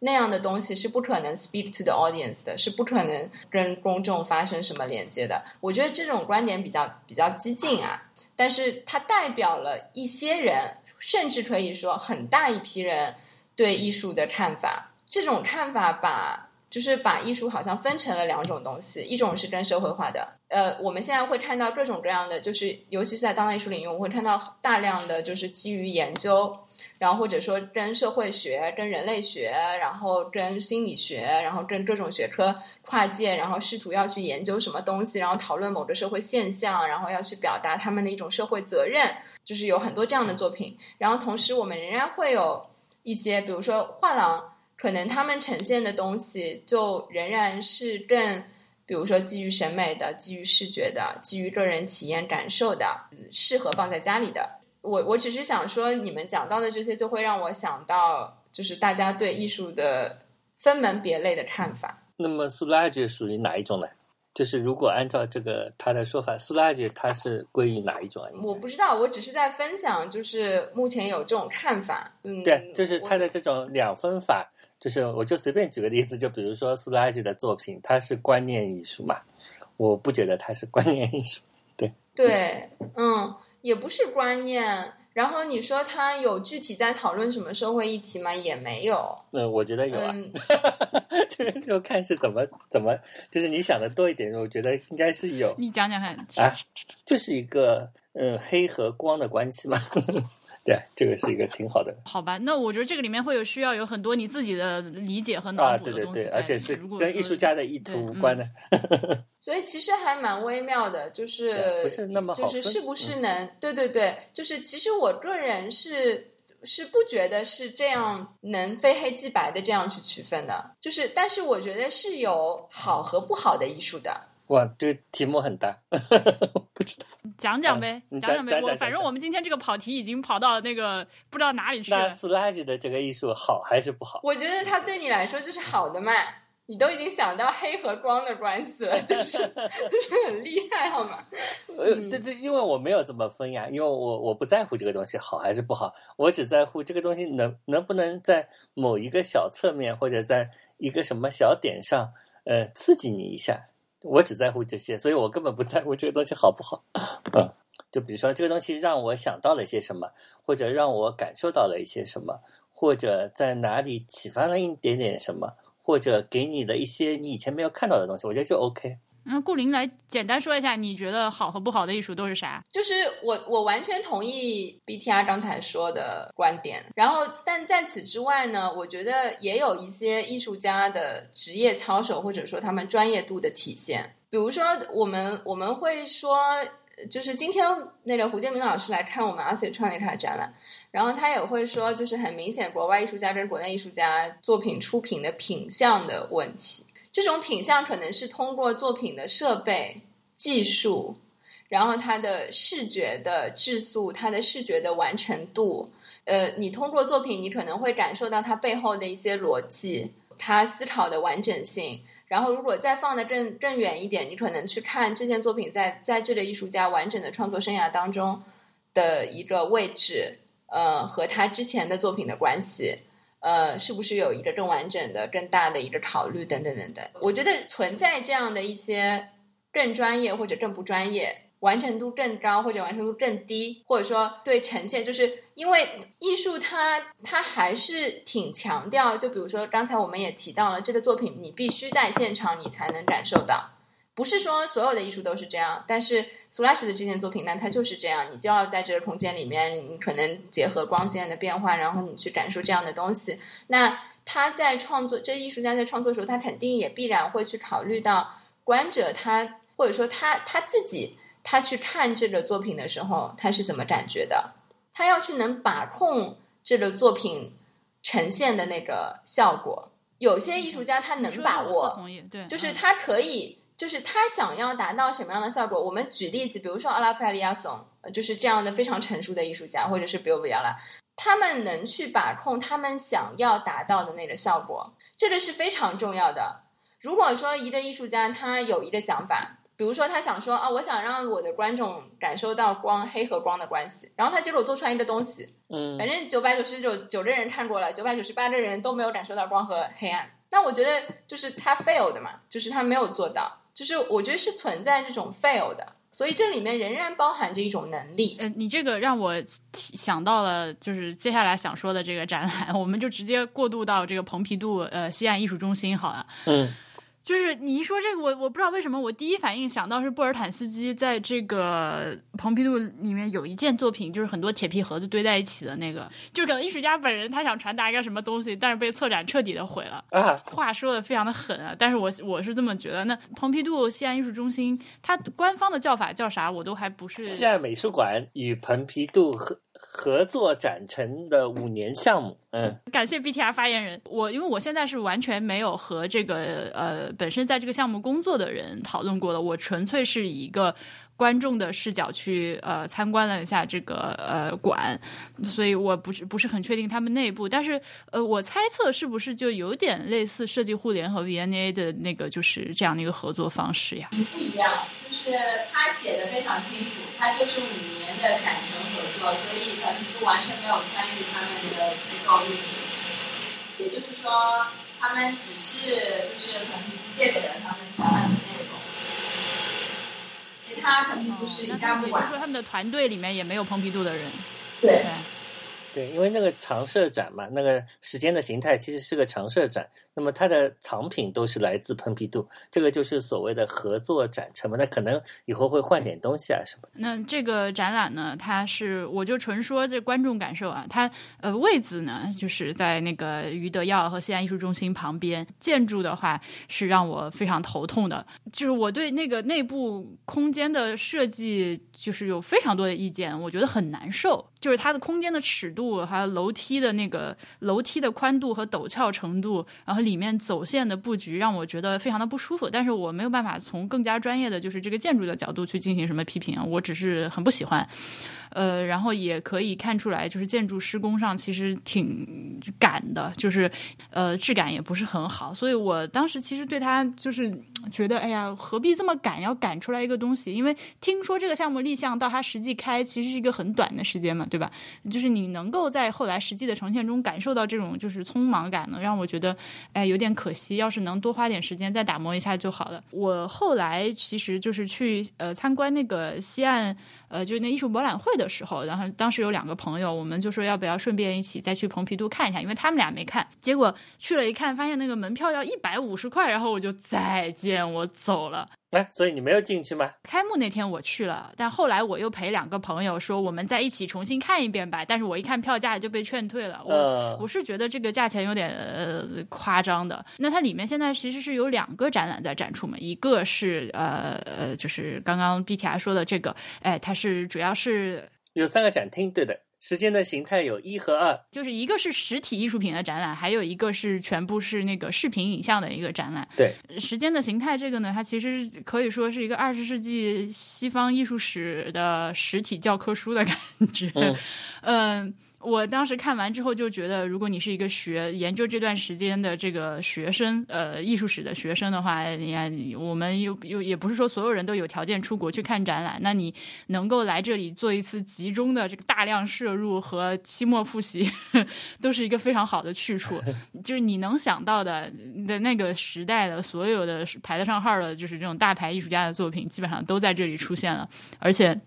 Speaker 2: 那样的东西是不可能 speak to the audience 的，是不可能跟公众发生什么连接的。我觉得这种观点比较比较激进啊。但是它代表了一些人，甚至可以说很大一批人对艺术的看法。这种看法把就是把艺术好像分成了两种东西，一种是跟社会化的。呃，我们现在会看到各种各样的，就是尤其是在当代艺术领域，我会看到大量的就是基于研究。然后或者说跟社会学、跟人类学，然后跟心理学，然后跟各种学科跨界，然后试图要去研究什么东西，然后讨论某个社会现象，然后要去表达他们的一种社会责任，就是有很多这样的作品。然后同时我们仍然会有一些，比如说画廊，可能他们呈现的东西就仍然是更，比如说基于审美的、基于视觉的、基于个人体验感受的，适合放在家里的。我我只是想说，你们讲到的这些，就会让我想到，就是大家对艺术的分门别类的看法。
Speaker 3: 那么苏拉吉属于哪一种呢？就是如果按照这个他的说法，苏拉吉他是归于哪一种？
Speaker 2: 我不知道，我只是在分享，就是目前有这种看法。嗯，
Speaker 3: 对，就是他的这种两分法，就是我就随便举个例子，就比如说苏拉吉的作品，它是观念艺术嘛？我不觉得它是观念艺术。对
Speaker 2: 对，嗯。也不是观念，然后你说他有具体在讨论什么社会议题吗？也没有。
Speaker 3: 嗯，我觉得有啊，就是就看是怎么怎么，就是你想的多一点，我觉得应该是有。
Speaker 1: 你讲讲看
Speaker 3: 啊，就是一个嗯黑和光的关系嘛。对，这个是一个挺好的。
Speaker 1: 好吧，那我觉得这个里面会有需要有很多你自己的理解和脑
Speaker 3: 补的东西，而且是跟艺术家的意图无关的。
Speaker 2: 所以其实还蛮微妙的，就是
Speaker 3: 不是那么
Speaker 2: 就是是不是能对对对，就是其实我个人是是不觉得是这样能非黑即白的这样去区分的，就是但是我觉得是有好和不好的艺术的。
Speaker 3: 哇，这个题目很大，不知道。
Speaker 1: 讲讲呗，讲讲呗。我反正我们今天这个跑题已经跑到那个不知道哪里去了。
Speaker 3: 那苏拉吉的这个艺术好还是不好？
Speaker 2: 我觉得它对你来说就是好的嘛。你都已经想到黑和光的关系了，就是 就是很厉害，好吗？
Speaker 3: 呃，这这因为我没有怎么分呀，因为我我不在乎这个东西好还是不好，我只在乎这个东西能能不能在某一个小侧面或者在一个什么小点上，呃，刺激你一下。我只在乎这些，所以我根本不在乎这个东西好不好。嗯，就比如说这个东西让我想到了一些什么，或者让我感受到了一些什么，或者在哪里启发了一点点什么，或者给你的一些你以前没有看到的东西，我觉得就 OK。
Speaker 1: 那顾林来简单说一下，你觉得好和不好的艺术都是啥？
Speaker 2: 就是我我完全同意 BTR 刚才说的观点，然后但在此之外呢，我觉得也有一些艺术家的职业操守或者说他们专业度的体现。比如说，我们我们会说，就是今天那个胡建明老师来看我们阿斯创那场展览，然后他也会说，就是很明显国外艺术家跟国内艺术家作品出品的品相的问题。这种品相可能是通过作品的设备、技术，然后它的视觉的质素、它的视觉的完成度。呃，你通过作品，你可能会感受到它背后的一些逻辑，它思考的完整性。然后，如果再放的更更远一点，你可能去看这件作品在在这个艺术家完整的创作生涯当中的一个位置，呃，和他之前的作品的关系。呃，是不是有一个更完整的、更大的一个考虑等等等等？我觉得存在这样的一些更专业或者更不专业完成度更高或者完成度更低，或者说对呈现，就是因为艺术它它还是挺强调，就比如说刚才我们也提到了这个作品，你必须在现场你才能感受到，不是说所有的艺术都是这样，但是苏拉什的这件作品呢，它就是这样，你就要在这个空间里面，你可能结合光线的变化，然后你去感受这样的东西。那他在创作，这艺术家在创作的时候，他肯定也必然会去考虑到观者他或者说他他自己。他去看这个作品的时候，他是怎么感觉的？他要去能把控这个作品呈现的那个效果。有些艺术家他能把握，
Speaker 1: 对，
Speaker 2: 就是他可以，就是他想要达到什么样的效果。我们举例子，比如说阿拉费利亚松，就是这样的非常成熟的艺术家，或者是比欧维亚拉，他们能去把控他们想要达到的那个效果，这个是非常重要的。如果说一个艺术家他有一个想法。比如说，他想说啊，我想让我的观众感受到光黑和光的关系，然后他结果做出来一个东西，
Speaker 3: 嗯，
Speaker 2: 反正九百九十九九个人看过了，九百九十八个人都没有感受到光和黑暗，那我觉得就是他 fail 的嘛，就是他没有做到，就是我觉得是存在这种 fail 的，所以这里面仍然包含着一种能力。
Speaker 1: 呃，你这个让我想到了，就是接下来想说的这个展览，我们就直接过渡到这个蓬皮杜呃西岸艺术中心好了，
Speaker 3: 嗯。
Speaker 1: 就是你一说这个，我我不知道为什么，我第一反应想到是布尔坦斯基在这个蓬皮杜里面有一件作品，就是很多铁皮盒子堆在一起的那个，就可能艺术家本人他想传达一个什么东西，但是被策展彻底的毁了。
Speaker 3: 啊，
Speaker 1: 话说的非常的狠啊！但是我我是这么觉得。那蓬皮杜西安艺术中心，它官方的叫法叫啥？我都还不是。
Speaker 3: 西安美术馆与蓬皮杜合合作展成的五年项目。嗯，
Speaker 1: 感谢 BTR 发言人。我因为我现在是完全没有和这个呃本身在这个项目工作的人讨论过的，我纯粹是以一个观众的视角去呃参观了一下这个呃馆，所以我不是不是很确定他们内部，但是呃我猜测是不是就有点类似设计互联和 VNA 的那个就是这样的一个合作方式呀？
Speaker 2: 不一样，就是他写的非常清楚，他就是五年的展陈合作，所以可能不完全没有参与他们的机构运营。也就是说，他们只是就是可能借给了他们展览的内容，其他肯定不是一概不管。
Speaker 1: 说他们的团队里面也没有蓬皮杜的人。
Speaker 2: 对。
Speaker 3: 对，因为那个常设展嘛，那个时间的形态其实是个常设展，那么它的藏品都是来自蓬皮杜，这个就是所谓的合作展陈嘛。那可能以后会换点东西啊什么。
Speaker 1: 那这个展览呢，它是我就纯说这观众感受啊，它呃位置呢就是在那个余德耀和西安艺术中心旁边，建筑的话是让我非常头痛的，就是我对那个内部空间的设计就是有非常多的意见，我觉得很难受。就是它的空间的尺度，还有楼梯的那个楼梯的宽度和陡峭程度，然后里面走线的布局，让我觉得非常的不舒服。但是我没有办法从更加专业的就是这个建筑的角度去进行什么批评，我只是很不喜欢。呃，然后也可以看出来，就是建筑施工上其实挺赶的，就是呃质感也不是很好。所以我当时其实对他就是觉得，哎呀，何必这么赶，要赶出来一个东西？因为听说这个项目立项到它实际开，其实是一个很短的时间嘛，对吧？就是你能够在后来实际的呈现中感受到这种就是匆忙感呢，让我觉得哎有点可惜。要是能多花点时间再打磨一下就好了。我后来其实就是去呃参观那个西岸。呃，就是那艺术博览会的时候，然后当时有两个朋友，我们就说要不要顺便一起再去蓬皮杜看一下，因为他们俩没看。结果去了一看，发现那个门票要一百五十块，然后我就再见，我走了。
Speaker 3: 哎，所以你没有进去吗？
Speaker 1: 开幕那天我去了，但后来我又陪两个朋友说，我们再一起重新看一遍吧。但是我一看票价就被劝退了。我我是觉得这个价钱有点呃夸张的。那它里面现在其实是有两个展览在展出嘛，一个是呃呃，就是刚刚 BTR 说的这个，哎，它是主要是
Speaker 3: 有三个展厅，对的。时间的形态有一和二，
Speaker 1: 就是一个是实体艺术品的展览，还有一个是全部是那个视频影像的一个展览。
Speaker 3: 对，
Speaker 1: 时间的形态这个呢，它其实可以说是一个二十世纪西方艺术史的实体教科书的感觉。嗯。我当时看完之后就觉得，如果你是一个学研究这段时间的这个学生，呃，艺术史的学生的话，你看我们又又也不是说所有人都有条件出国去看展览，那你能够来这里做一次集中的这个大量摄入和期末复习，都是一个非常好的去处。就是你能想到的的那个时代的所有的排得上号的，就是这种大牌艺术家的作品，基本上都在这里出现了，而且。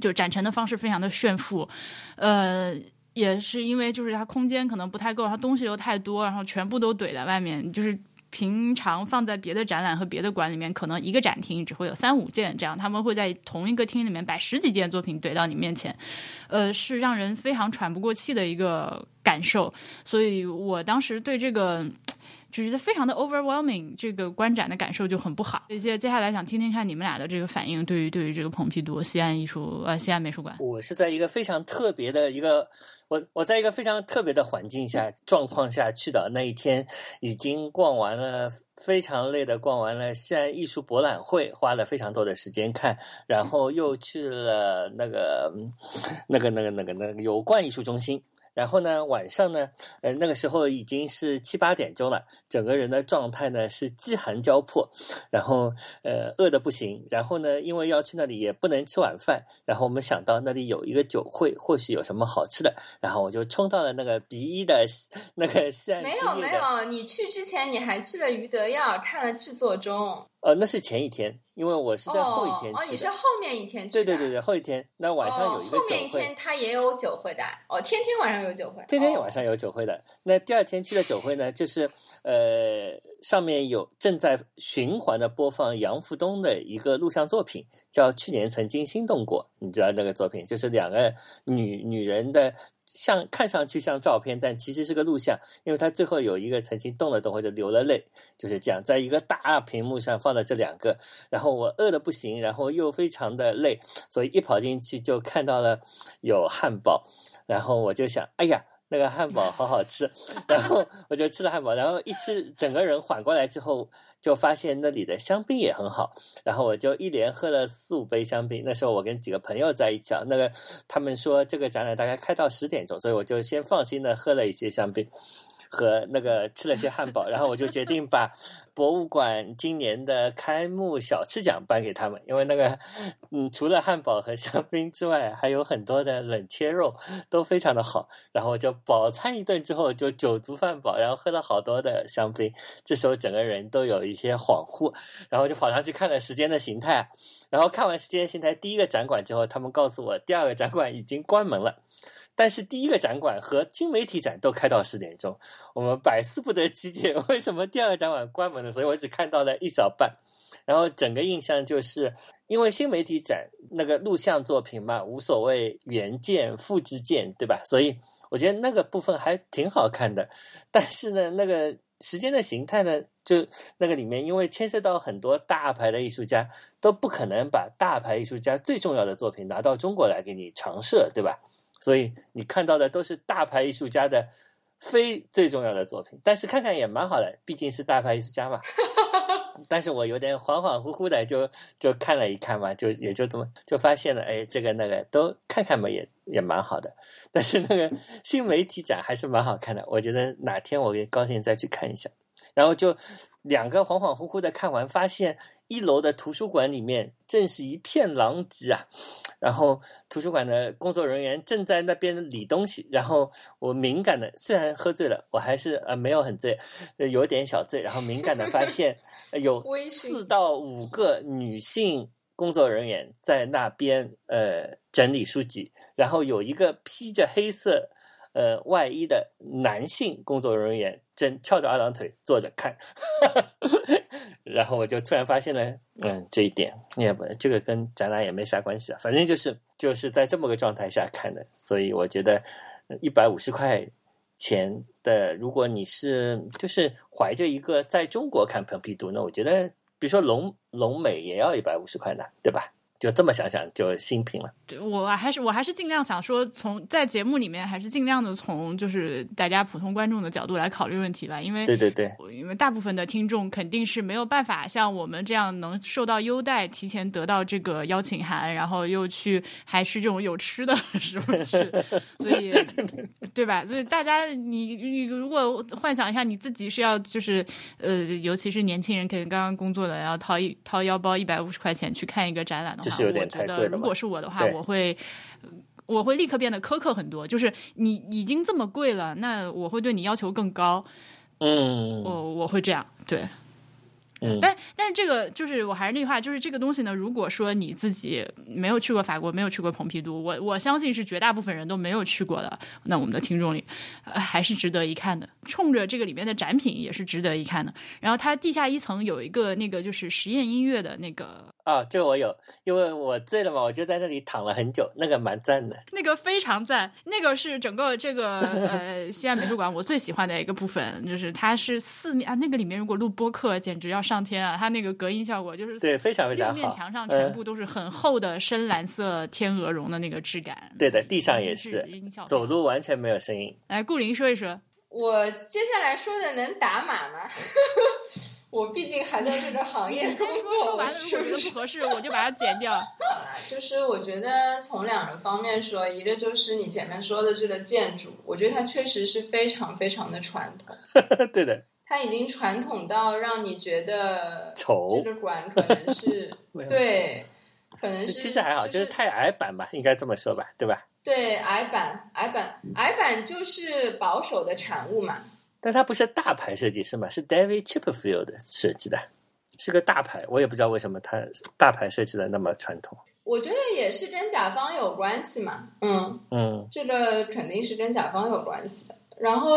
Speaker 1: 就展陈的方式非常的炫富，呃，也是因为就是它空间可能不太够，然后东西又太多，然后全部都怼在外面。就是平常放在别的展览和别的馆里面，可能一个展厅只会有三五件这样，他们会在同一个厅里面摆十几件作品怼到你面前，呃，是让人非常喘不过气的一个感受。所以我当时对这个。就觉得非常的 overwhelming，这个观展的感受就很不好。这些接下来想听听看你们俩的这个反应，对于对于这个蓬皮杜西安艺术呃西安美术馆。
Speaker 3: 我是在一个非常特别的一个我我在一个非常特别的环境下状况下去的那一天，已经逛完了非常累的逛完了西安艺术博览会，花了非常多的时间看，然后又去了那个那个那个那个那个有冠艺术中心。然后呢，晚上呢，呃，那个时候已经是七八点钟了，整个人的状态呢是饥寒交迫，然后呃饿的不行。然后呢，因为要去那里也不能吃晚饭，然后我们想到那里有一个酒会，或许有什么好吃的，然后我就冲到了那个 B 一的那个西安
Speaker 2: 没有没有，你去之前你还去了余德耀看了制作中。
Speaker 3: 呃，那是前一天，因为我是在后一天去
Speaker 2: 的。哦，你是后面一天去
Speaker 3: 的。对对对对，后一天。那晚上有一个酒会。
Speaker 2: 后面一天他也有酒会的。哦，天天晚上有酒会。
Speaker 3: 天天晚上有酒会的。那第二天去的酒会呢，就是呃，上面有正在循环的播放杨福东的一个录像作品，叫《去年曾经心动过》。你知道那个作品，就是两个女女人的。像看上去像照片，但其实是个录像，因为它最后有一个曾经动了动或者流了泪，就是这样，在一个大屏幕上放了这两个。然后我饿的不行，然后又非常的累，所以一跑进去就看到了有汉堡，然后我就想，哎呀。那个汉堡好好吃，然后 我就吃了汉堡，然后一吃，整个人缓过来之后，就发现那里的香槟也很好，然后我就一连喝了四五杯香槟。那时候我跟几个朋友在一起啊，那个他们说这个展览大概开到十点钟，所以我就先放心的喝了一些香槟。和那个吃了些汉堡，然后我就决定把博物馆今年的开幕小吃奖颁给他们，因为那个 嗯，除了汉堡和香槟之外，还有很多的冷切肉都非常的好。然后我就饱餐一顿之后就酒足饭饱，然后喝了好多的香槟，这时候整个人都有一些恍惚，然后就跑上去看了时间的形态，然后看完时间形态第一个展馆之后，他们告诉我第二个展馆已经关门了。但是第一个展馆和新媒体展都开到十点钟，我们百思不得其解，为什么第二个展馆关门了？所以我只看到了一小半，然后整个印象就是因为新媒体展那个录像作品嘛，无所谓原件复制件，对吧？所以我觉得那个部分还挺好看的。但是呢，那个时间的形态呢，就那个里面因为牵涉到很多大牌的艺术家，都不可能把大牌艺术家最重要的作品拿到中国来给你常设，对吧？所以你看到的都是大牌艺术家的非最重要的作品，但是看看也蛮好的，毕竟是大牌艺术家嘛。但是我有点恍恍惚惚的就就看了一看嘛，就也就这么就发现了，哎，这个那个都看看嘛，也也蛮好的。但是那个新媒体展还是蛮好看的，我觉得哪天我也高兴再去看一下。然后就两个恍恍惚惚的看完，发现。一楼的图书馆里面正是一片狼藉啊，然后图书馆的工作人员正在那边理东西，然后我敏感的虽然喝醉了，我还是呃没有很醉，有点小醉，然后敏感的发现有 四到五个女性工作人员在那边呃整理书籍，然后有一个披着黑色呃外衣的男性工作人员正翘着二郎腿坐着看。然后我就突然发现了，嗯，这一点也不，这个跟展览也没啥关系啊。反正就是就是在这么个状态下看的，所以我觉得一百五十块钱的，如果你是就是怀着一个在中国看蓬皮杜，那我觉得，比如说龙龙美也要一百五十块呢，对吧？就这么想想就心平了。
Speaker 1: 对我还是我还是尽量想说，从在节目里面还是尽量的从就是大家普通观众的角度来考虑问题吧，因为
Speaker 3: 对对对，
Speaker 1: 因为大部分的听众肯定是没有办法像我们这样能受到优待，提前得到这个邀请函，然后又去还是这种有吃的，是不是？所以 对吧？所以大家你你如果幻想一下你自己是要就是呃，尤其是年轻人，可能刚刚工作的，然后掏一掏腰包一百五十块钱去看一个展览的话，
Speaker 3: 这是有点
Speaker 1: 我觉
Speaker 3: 太贵了吧
Speaker 1: 得如果是我的话，我会。我会立刻变得苛刻很多，就是你已经这么贵了，那我会对你要求更高，
Speaker 3: 嗯
Speaker 1: 我我会这样，对。
Speaker 3: 嗯，
Speaker 1: 但但是这个就是我还是那句话，就是这个东西呢，如果说你自己没有去过法国，没有去过蓬皮杜，我我相信是绝大部分人都没有去过的。那我们的听众里，呃，还是值得一看的。冲着这个里面的展品也是值得一看的。然后它地下一层有一个那个就是实验音乐的那个
Speaker 3: 啊，这个我有，因为我醉了嘛，我就在那里躺了很久，那个蛮赞的。
Speaker 1: 那个非常赞，那个是整个这个呃西安美术馆我最喜欢的一个部分，就是它是四面啊，那个里面如果录播客简直要上天啊！它那个隔音效果就是
Speaker 3: 对，非常非常好。
Speaker 1: 面墙上
Speaker 3: 嗯
Speaker 1: 全部都是很厚的深蓝色天鹅绒的那个质感。
Speaker 3: 对的，地上也
Speaker 1: 是
Speaker 3: 是，
Speaker 1: 音效
Speaker 3: 走路完全没有声音。
Speaker 1: 来，顾林说一说。
Speaker 2: 我接下来说的能打码吗？我毕竟还在这个行业工作，
Speaker 1: 说完了，如果觉得
Speaker 2: 是不是
Speaker 1: 不合适，我就把它剪掉。
Speaker 2: 好啦，就是我觉得从两个方面说，一个就是你前面说的这个建筑，我觉得它确实是非常非常的传统，
Speaker 3: 对的，
Speaker 2: 它已经传统到让你觉得
Speaker 3: 丑
Speaker 2: 这个馆可能是 对，可能是
Speaker 3: 其实还好，
Speaker 2: 就
Speaker 3: 就是太矮板吧，应该这么说吧，对吧？
Speaker 2: 对矮板，矮板，矮板就是保守的产物嘛。
Speaker 3: 但它不是大牌设计师嘛，是 David Chipperfield 设计的，是个大牌。我也不知道为什么他大牌设计的那么传统。
Speaker 2: 我觉得也是跟甲方有关系嘛，嗯，
Speaker 3: 嗯
Speaker 2: 这个肯定是跟甲方有关系的。然后，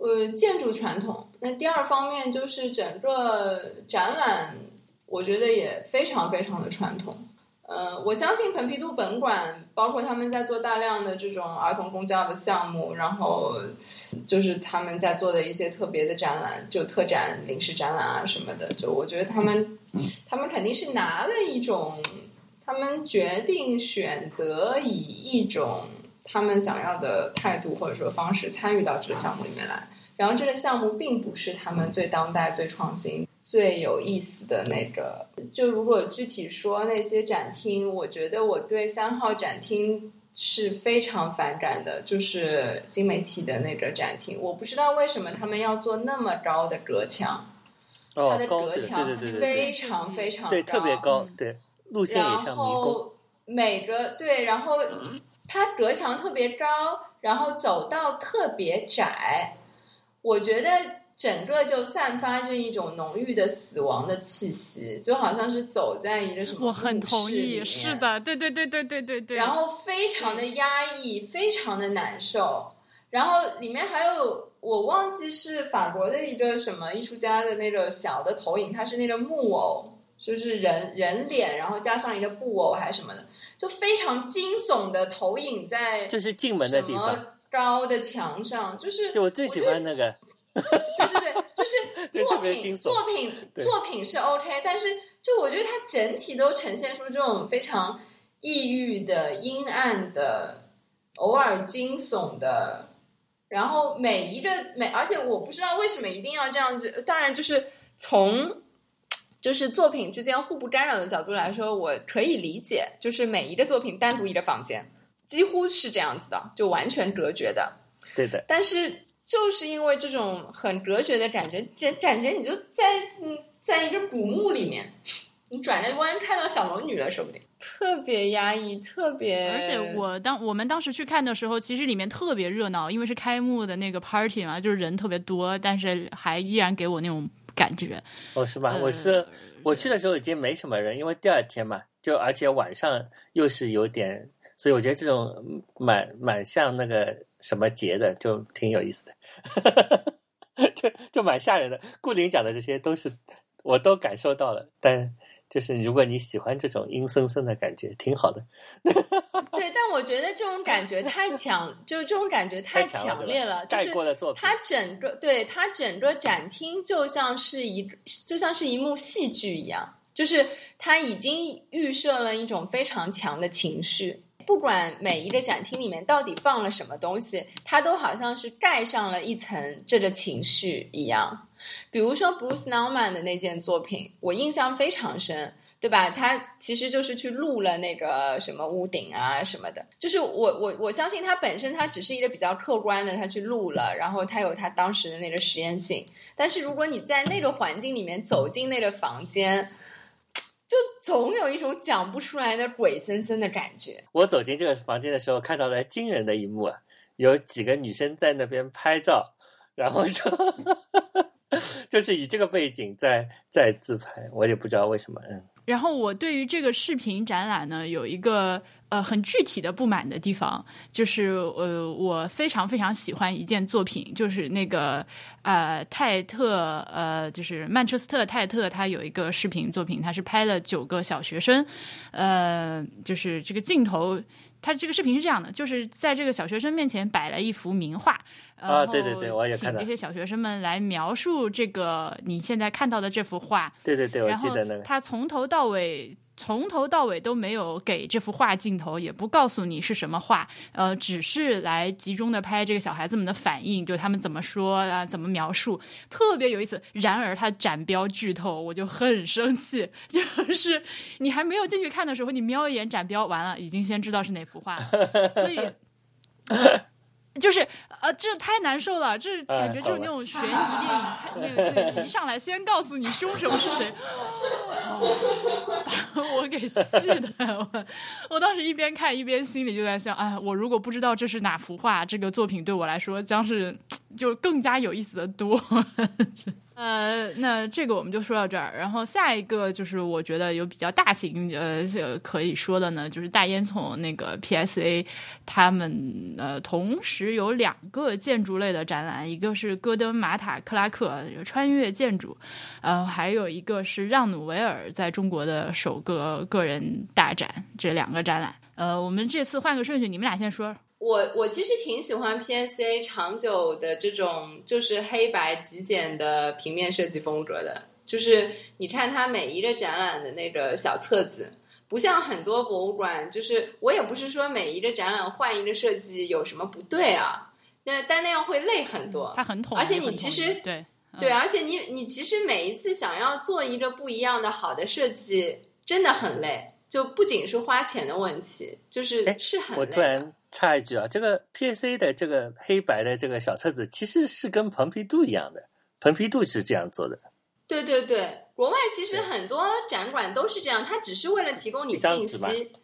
Speaker 2: 呃，建筑传统。那第二方面就是整个展览，我觉得也非常非常的传统。呃，我相信蓬皮杜本馆，包括他们在做大量的这种儿童公交的项目，然后就是他们在做的一些特别的展览，就特展、临时展览啊什么的。就我觉得他们，他们肯定是拿了一种，他们决定选择以一种他们想要的态度或者说方式参与到这个项目里面来。然后这个项目并不是他们最当代、最创新、最有意思的那个。就如果具体说那些展厅，我觉得我对三号展厅是非常反感的，就是新媒体的那个展厅。我不知道为什么他们要做那么高的隔墙，它的，隔墙非常非常
Speaker 3: 对，特别高
Speaker 2: 嗯，
Speaker 3: 对，路线也
Speaker 2: 然
Speaker 3: 像迷宫。
Speaker 2: 后每个对，然后它隔墙特别高，然后走道特别窄，我觉得整个就散发着一种浓郁的死亡的气息，就好像是走在一个什么
Speaker 1: 我很同意，是，的，对对对对对对对。
Speaker 2: 然后非常的压抑，非常的难受，然后里面还有。我忘记是法国的一个什么艺术家的那个小的投影，它是那个木偶，就是人人脸，然后加上一个布偶还是什么的，就非常惊悚的投影在
Speaker 3: 就是进门的地方，
Speaker 2: 什么高的墙上，就是
Speaker 3: 对我最喜欢那个，
Speaker 2: 对对对，就是 作品作品作品是 OK，但是就我觉得它整体都呈现出这种非常抑郁的、阴暗的、偶尔惊悚的，然后每一个每，而且我不知道为什么一定要这样子，当然就是从。就是作品之间互不干扰的角度来说，我可以理解，就是每一个作品单独一个房间，几乎是这样子的，就完全隔绝的。
Speaker 3: 对的，
Speaker 2: 但是就是因为这种很隔绝的感觉，感感觉你就在嗯，在一个古墓里面，你转着弯看到小龙女了，说不定特别压抑，特别。
Speaker 1: 而且我当我们当时去看的时候，其实里面特别热闹，因为是开幕的那个 party 嘛，就是人特别多，但是还依然给我那种感觉。
Speaker 3: 哦，是吧？
Speaker 1: 呃
Speaker 3: 我是我去的时候已经没什么人，因为第二天嘛，就而且晚上又是有点，所以我觉得这种蛮蛮像那个什么节的，就挺有意思的，就就蛮吓人的。顾林讲的这些都是我都感受到了，但就是如果你喜欢这种阴森森的感觉，挺好的。
Speaker 2: 对，但我觉得这种感觉太强，就这种感觉太
Speaker 3: 太强
Speaker 2: 烈了，就
Speaker 3: 过的作品，
Speaker 2: 它整个对它整个展厅就像是一就像是一幕戏剧一样，就是他已经预设了一种非常强的情绪。不管每一个展厅里面到底放了什么东西，它都好像是盖上了一层这个情绪一样。比如说 Bruce Nauman 的那件作品，我印象非常深，对吧？他其实就是去录了那个什么屋顶啊什么的。就是我我我相信他本身他只是一个比较客观的，他去录了，然后他有他当时的那个实验性。但是如果你在那个环境里面走进那个房间，就总有一种讲不出来的鬼森森的感觉。
Speaker 3: 我走进这个房间的时候，看到了惊人的一幕啊！有几个女生在那边拍照，然后就 就是以这个背景在在自拍，我也不知道为什么。嗯。
Speaker 1: 然后我对于这个视频展览呢，有一个呃很具体的不满的地方，就是呃我非常非常喜欢一件作品，就是那个呃泰特呃就是曼彻斯特泰特，他有一个视频作品，他是拍了九个小学生，呃就是这个镜头，他这个视频是这样的，就是在这个小学生面前摆了一幅名画。
Speaker 3: 啊，对对对，我也
Speaker 1: 看到。请这些小学生们来描述这个你现在看到的这幅画。
Speaker 3: 对对对，我记得那个。
Speaker 1: 他从头到尾，从头到尾都没有给这幅画镜头，也不告诉你是什么画，呃，只是来集中的拍这个小孩子们的反应，就他们怎么说啊，怎么描述，特别有意思。然而他展标剧透，我就很生气，就是你还没有进去看的时候，你瞄一眼展标，完了已经先知道是哪幅画，所以。就是呃，这太难受了，这感觉就是那种悬疑电影，太那个对，一上来先告诉你凶手是谁，把我给气的，我我当时一边看一边心里就在想，哎，我如果不知道这是哪幅画，这个作品对我来说将是就更加有意思的多。呃，那这个我们就说到这儿，然后下一个就是我觉得有比较大型呃可以说的呢，就是大烟囱那个 PSA，他们呃同时有两个建筑类的展览，一个是戈登马塔克拉克穿越建筑，呃，还有一个是让努维尔在中国的首个个人大展，这两个展览，呃，我们这次换个顺序，你们俩先说。
Speaker 2: 我我其实挺喜欢 PSA 长久的这种就是黑白极简的平面设计风格的，就是你看它每一个展览的那个小册子，不像很多博物馆，就是我也不是说每一个展览换一个设计有什么不对啊，那但那样会累很多，
Speaker 1: 它很统
Speaker 2: 而且你其实
Speaker 1: 对
Speaker 2: 对，而且你你其实每一次想要做一个不一样的好的设计，真的很累，就不仅是花钱的问题，就是是很累。
Speaker 3: 插一句啊，这个 PSA 的这个黑白的这个小册子，其实是跟蓬皮杜一样的，蓬皮杜是这样做的。
Speaker 2: 对对对，国外其实很多展馆都是这样，它只是为了提供你信息。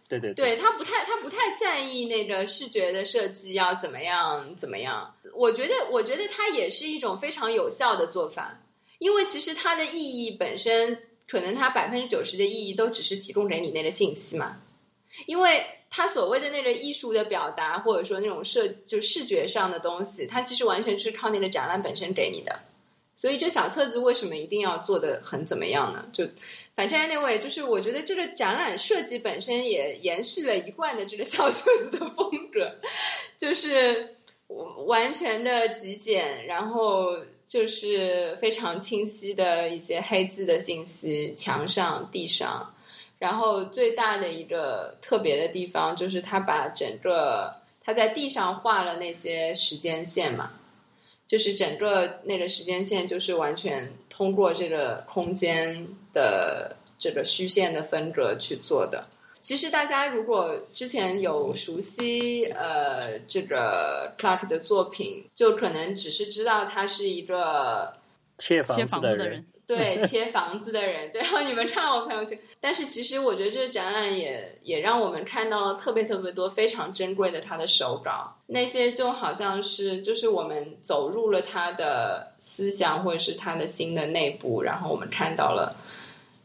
Speaker 3: 对对
Speaker 2: 对，它不太它不太在意那个视觉的设计要怎么样怎么样。我觉得我觉得它也是一种非常有效的做法，因为其实它的意义本身，可能它百分之九十的意义都只是提供给你那个信息嘛，因为。他所谓的那个艺术的表达，或者说那种设就视觉上的东西，它其实完全是靠那个展览本身给你的。所以这小册子为什么一定要做的很怎么样呢？就反正 anyway，就是我觉得这个展览设计本身也延续了一贯的这个小册子的风格，就是完全的极简，然后就是非常清晰的一些黑字的信息，墙上、地上。然后最大的一个特别的地方就是他把整个他在地上画了那些时间线嘛，就是整个那个时间线就是完全通过这个空间的这个虚线的分隔去做的。其实大家如果之前有熟悉呃这个 Clark 的作品，就可能只是知道他是一个
Speaker 3: 切房子的人。
Speaker 2: 对切房子的人，对，你们看我朋友圈。但是其实我觉得这个展览也也让我们看到了特别特别多非常珍贵的他的手稿，那些就好像是就是我们走入了他的思想或者是他的心的内部，然后我们看到了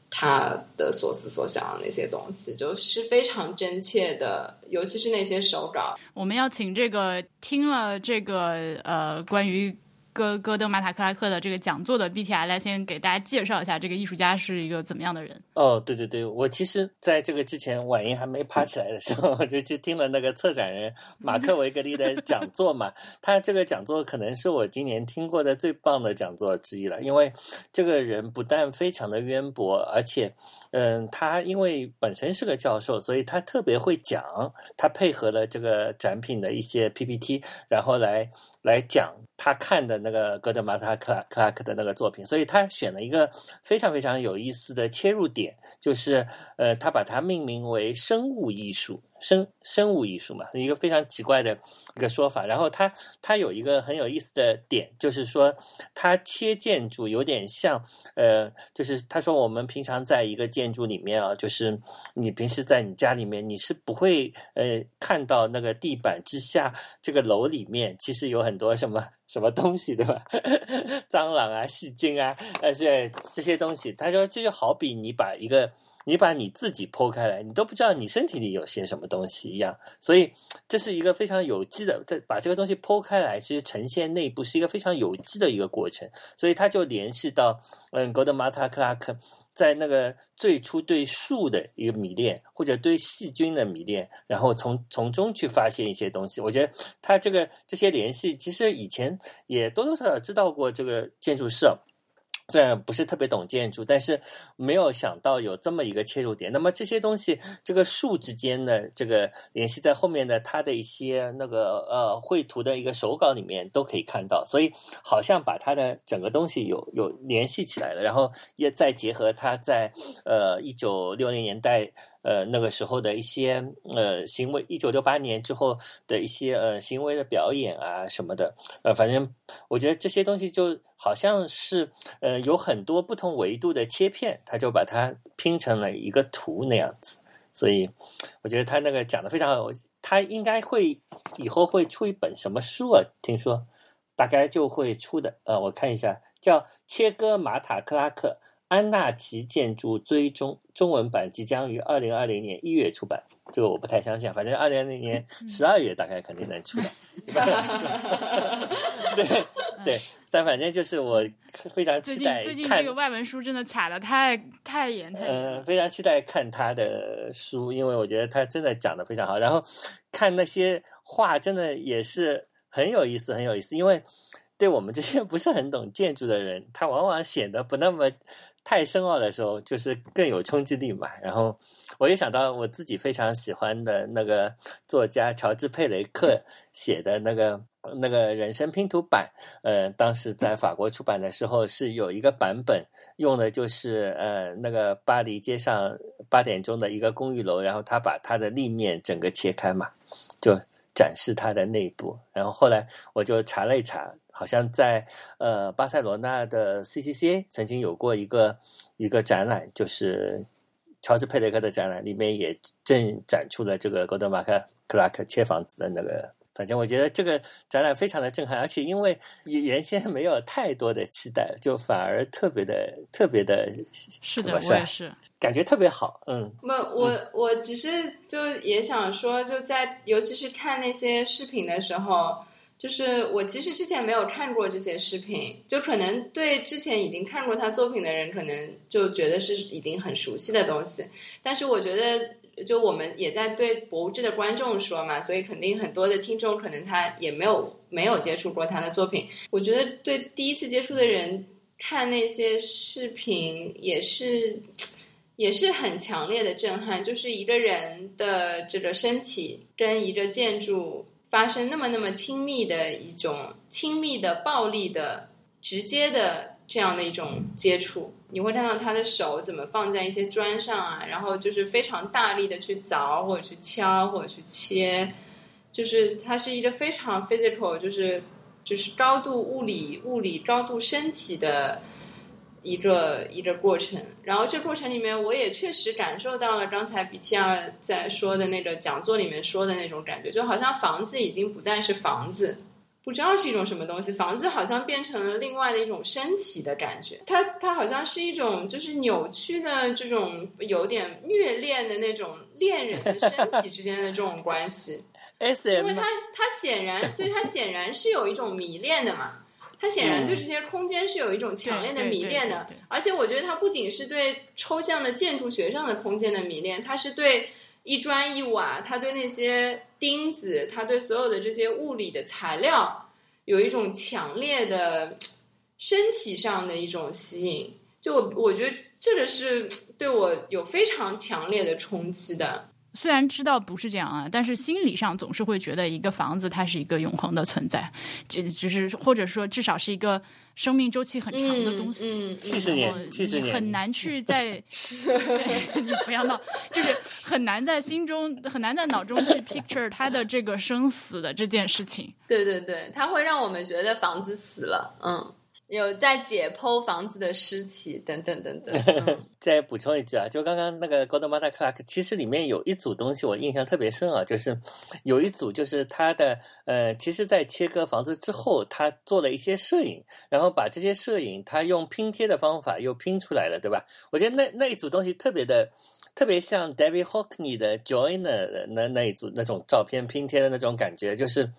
Speaker 2: 他的所思所想的那些东西，就是非常真切的，尤其是那些手稿。
Speaker 1: 我们要请这个听了这个呃关于。戈戈登马塔克拉克的这个讲座的 BTI 来先给大家介绍一下这个艺术家是一个怎么样的人。
Speaker 3: 哦，对对对，我其实在这个之前晚宴还没爬起来的时候，我就去听了那个策展人马克维格利的讲座嘛。他这个讲座可能是我今年听过的最棒的讲座之一了，因为这个人不但非常的渊博，而且，嗯，他因为本身是个教授，所以他特别会讲，他配合了这个展品的一些 PPT，然后来来讲他看的那个戈德玛塔克拉克拉克的那个作品，所以他选了一个非常非常有意思的切入点，就是呃，他把它命名为生物艺术。生生物艺术嘛，一个非常奇怪的一个说法。然后他他有一个很有意思的点，就是说他切建筑有点像，呃，就是他说我们平常在一个建筑里面啊，就是你平时在你家里面，你是不会呃看到那个地板之下这个楼里面其实有很多什么什么东西，对吧？蟑螂啊、细菌啊，呃，这这些东西。他说这就好比你把一个。你把你自己剖开来，你都不知道你身体里有些什么东西一样，所以这是一个非常有机的，在把这个东西剖开来，其实呈现内部是一个非常有机的一个过程，所以他就联系到，嗯，格德马塔克拉克在那个最初对树的一个迷恋，或者对细菌的迷恋，然后从从中去发现一些东西。我觉得他这个这些联系，其实以前也多多少少知道过这个建筑师。虽然不是特别懂建筑，但是没有想到有这么一个切入点。那么这些东西，这个树之间的这个联系，在后面的他的一些那个呃绘图的一个手稿里面都可以看到。所以好像把他的整个东西有有联系起来了，然后也再结合他在呃一九六零年代。呃，那个时候的一些呃行为，一九六八年之后的一些呃行为的表演啊什么的，呃，反正我觉得这些东西就好像是呃有很多不同维度的切片，他就把它拼成了一个图那样子。所以我觉得他那个讲的非常好，他应该会以后会出一本什么书啊？听说大概就会出的。呃，我看一下，叫《切割马塔克拉克》。安纳奇建筑追踪中文版即将于二零二零年一月出版，这个我不太相信，反正二零二零年十二月大概肯定能出的。对对，但反正就是我非常期待。
Speaker 1: 最近这个外文书真的卡的太太严太严
Speaker 3: 嗯，非常期待看他的书，因为我觉得他真的讲的非常好。然后看那些画，真的也是很有意思，很有意思。因为对我们这些不是很懂建筑的人，他往往显得不那么。太深奥的时候，就是更有冲击力嘛。然后我也想到我自己非常喜欢的那个作家乔治佩雷克写的那个 那个人生拼图版。呃，当时在法国出版的时候，是有一个版本用的就是呃那个巴黎街上八点钟的一个公寓楼，然后他把它的立面整个切开嘛，就展示它的内部。然后后来我就查了一查。好像在呃巴塞罗那的 CCCA 曾经有过一个一个展览，就是乔治佩雷克的展览，里面也正展出了这个戈德马克克拉克切房子的那个。反正我觉得这个展览非常的震撼，而且因为原先没有太多的期待，就反而特别的特别的，
Speaker 1: 是的，我也是
Speaker 3: 感觉特别好。嗯，
Speaker 2: 我我我只是就也想说，就在尤其是看那些视频的时候。就是我其实之前没有看过这些视频，就可能对之前已经看过他作品的人，可能就觉得是已经很熟悉的东西。但是我觉得，就我们也在对博物志的观众说嘛，所以肯定很多的听众可能他也没有没有接触过他的作品。我觉得对第一次接触的人看那些视频也是也是很强烈的震撼，就是一个人的这个身体跟一个建筑。发生那么那么亲密的一种亲密的暴力的直接的这样的一种接触，你会看到他的手怎么放在一些砖上啊，然后就是非常大力的去凿或者去敲或者去切，就是它是一个非常 physical，就是就是高度物理物理高度身体的。一个一个过程，然后这过程里面，我也确实感受到了刚才比提尔在说的那个讲座里面说的那种感觉，就好像房子已经不再是房子，不知道是一种什么东西，房子好像变成了另外的一种身体的感觉，它它好像是一种就是扭曲的这种有点虐恋的那种恋人的身体之间的这种关系，因为它它显然对它显然是有一种迷恋的嘛。他显然对这些空间是有一种强烈的迷恋的。而且我觉得他不仅是对抽象的建筑学上的空间的迷恋，他是对一砖一瓦，他对那些钉子，他对所有的这些物理的材料有一种强烈的身体上的一种吸引。就我我觉得这个是对我有非常强烈的冲击的。
Speaker 1: 虽然知道不是这样啊，但是心理上总是会觉得一个房子它是一个永恒的存在，就只是或者说至少是一个生命周期很长的东西。
Speaker 3: 七十年，七十年，
Speaker 1: 很难去在 你不要闹，就是很难在心中很难在脑中去 picture 它的这个生死的这件事情。
Speaker 2: 对对对，它会让我们觉得房子死了，嗯。有在解剖房子的尸体等等等等。
Speaker 3: 再补充一句啊，就刚刚那个 Gordon Marta Clark，其实里面有一组东西我印象特别深啊，就是有一组就是他的呃，其实，在切割房子之后，他做了一些摄影，然后把这些摄影他用拼贴的方法又拼出来了，对吧？我觉得那那一组东西特别的，特别像 David Hockney 的 Joiner 那那一组那种照片拼贴的那种感觉，就是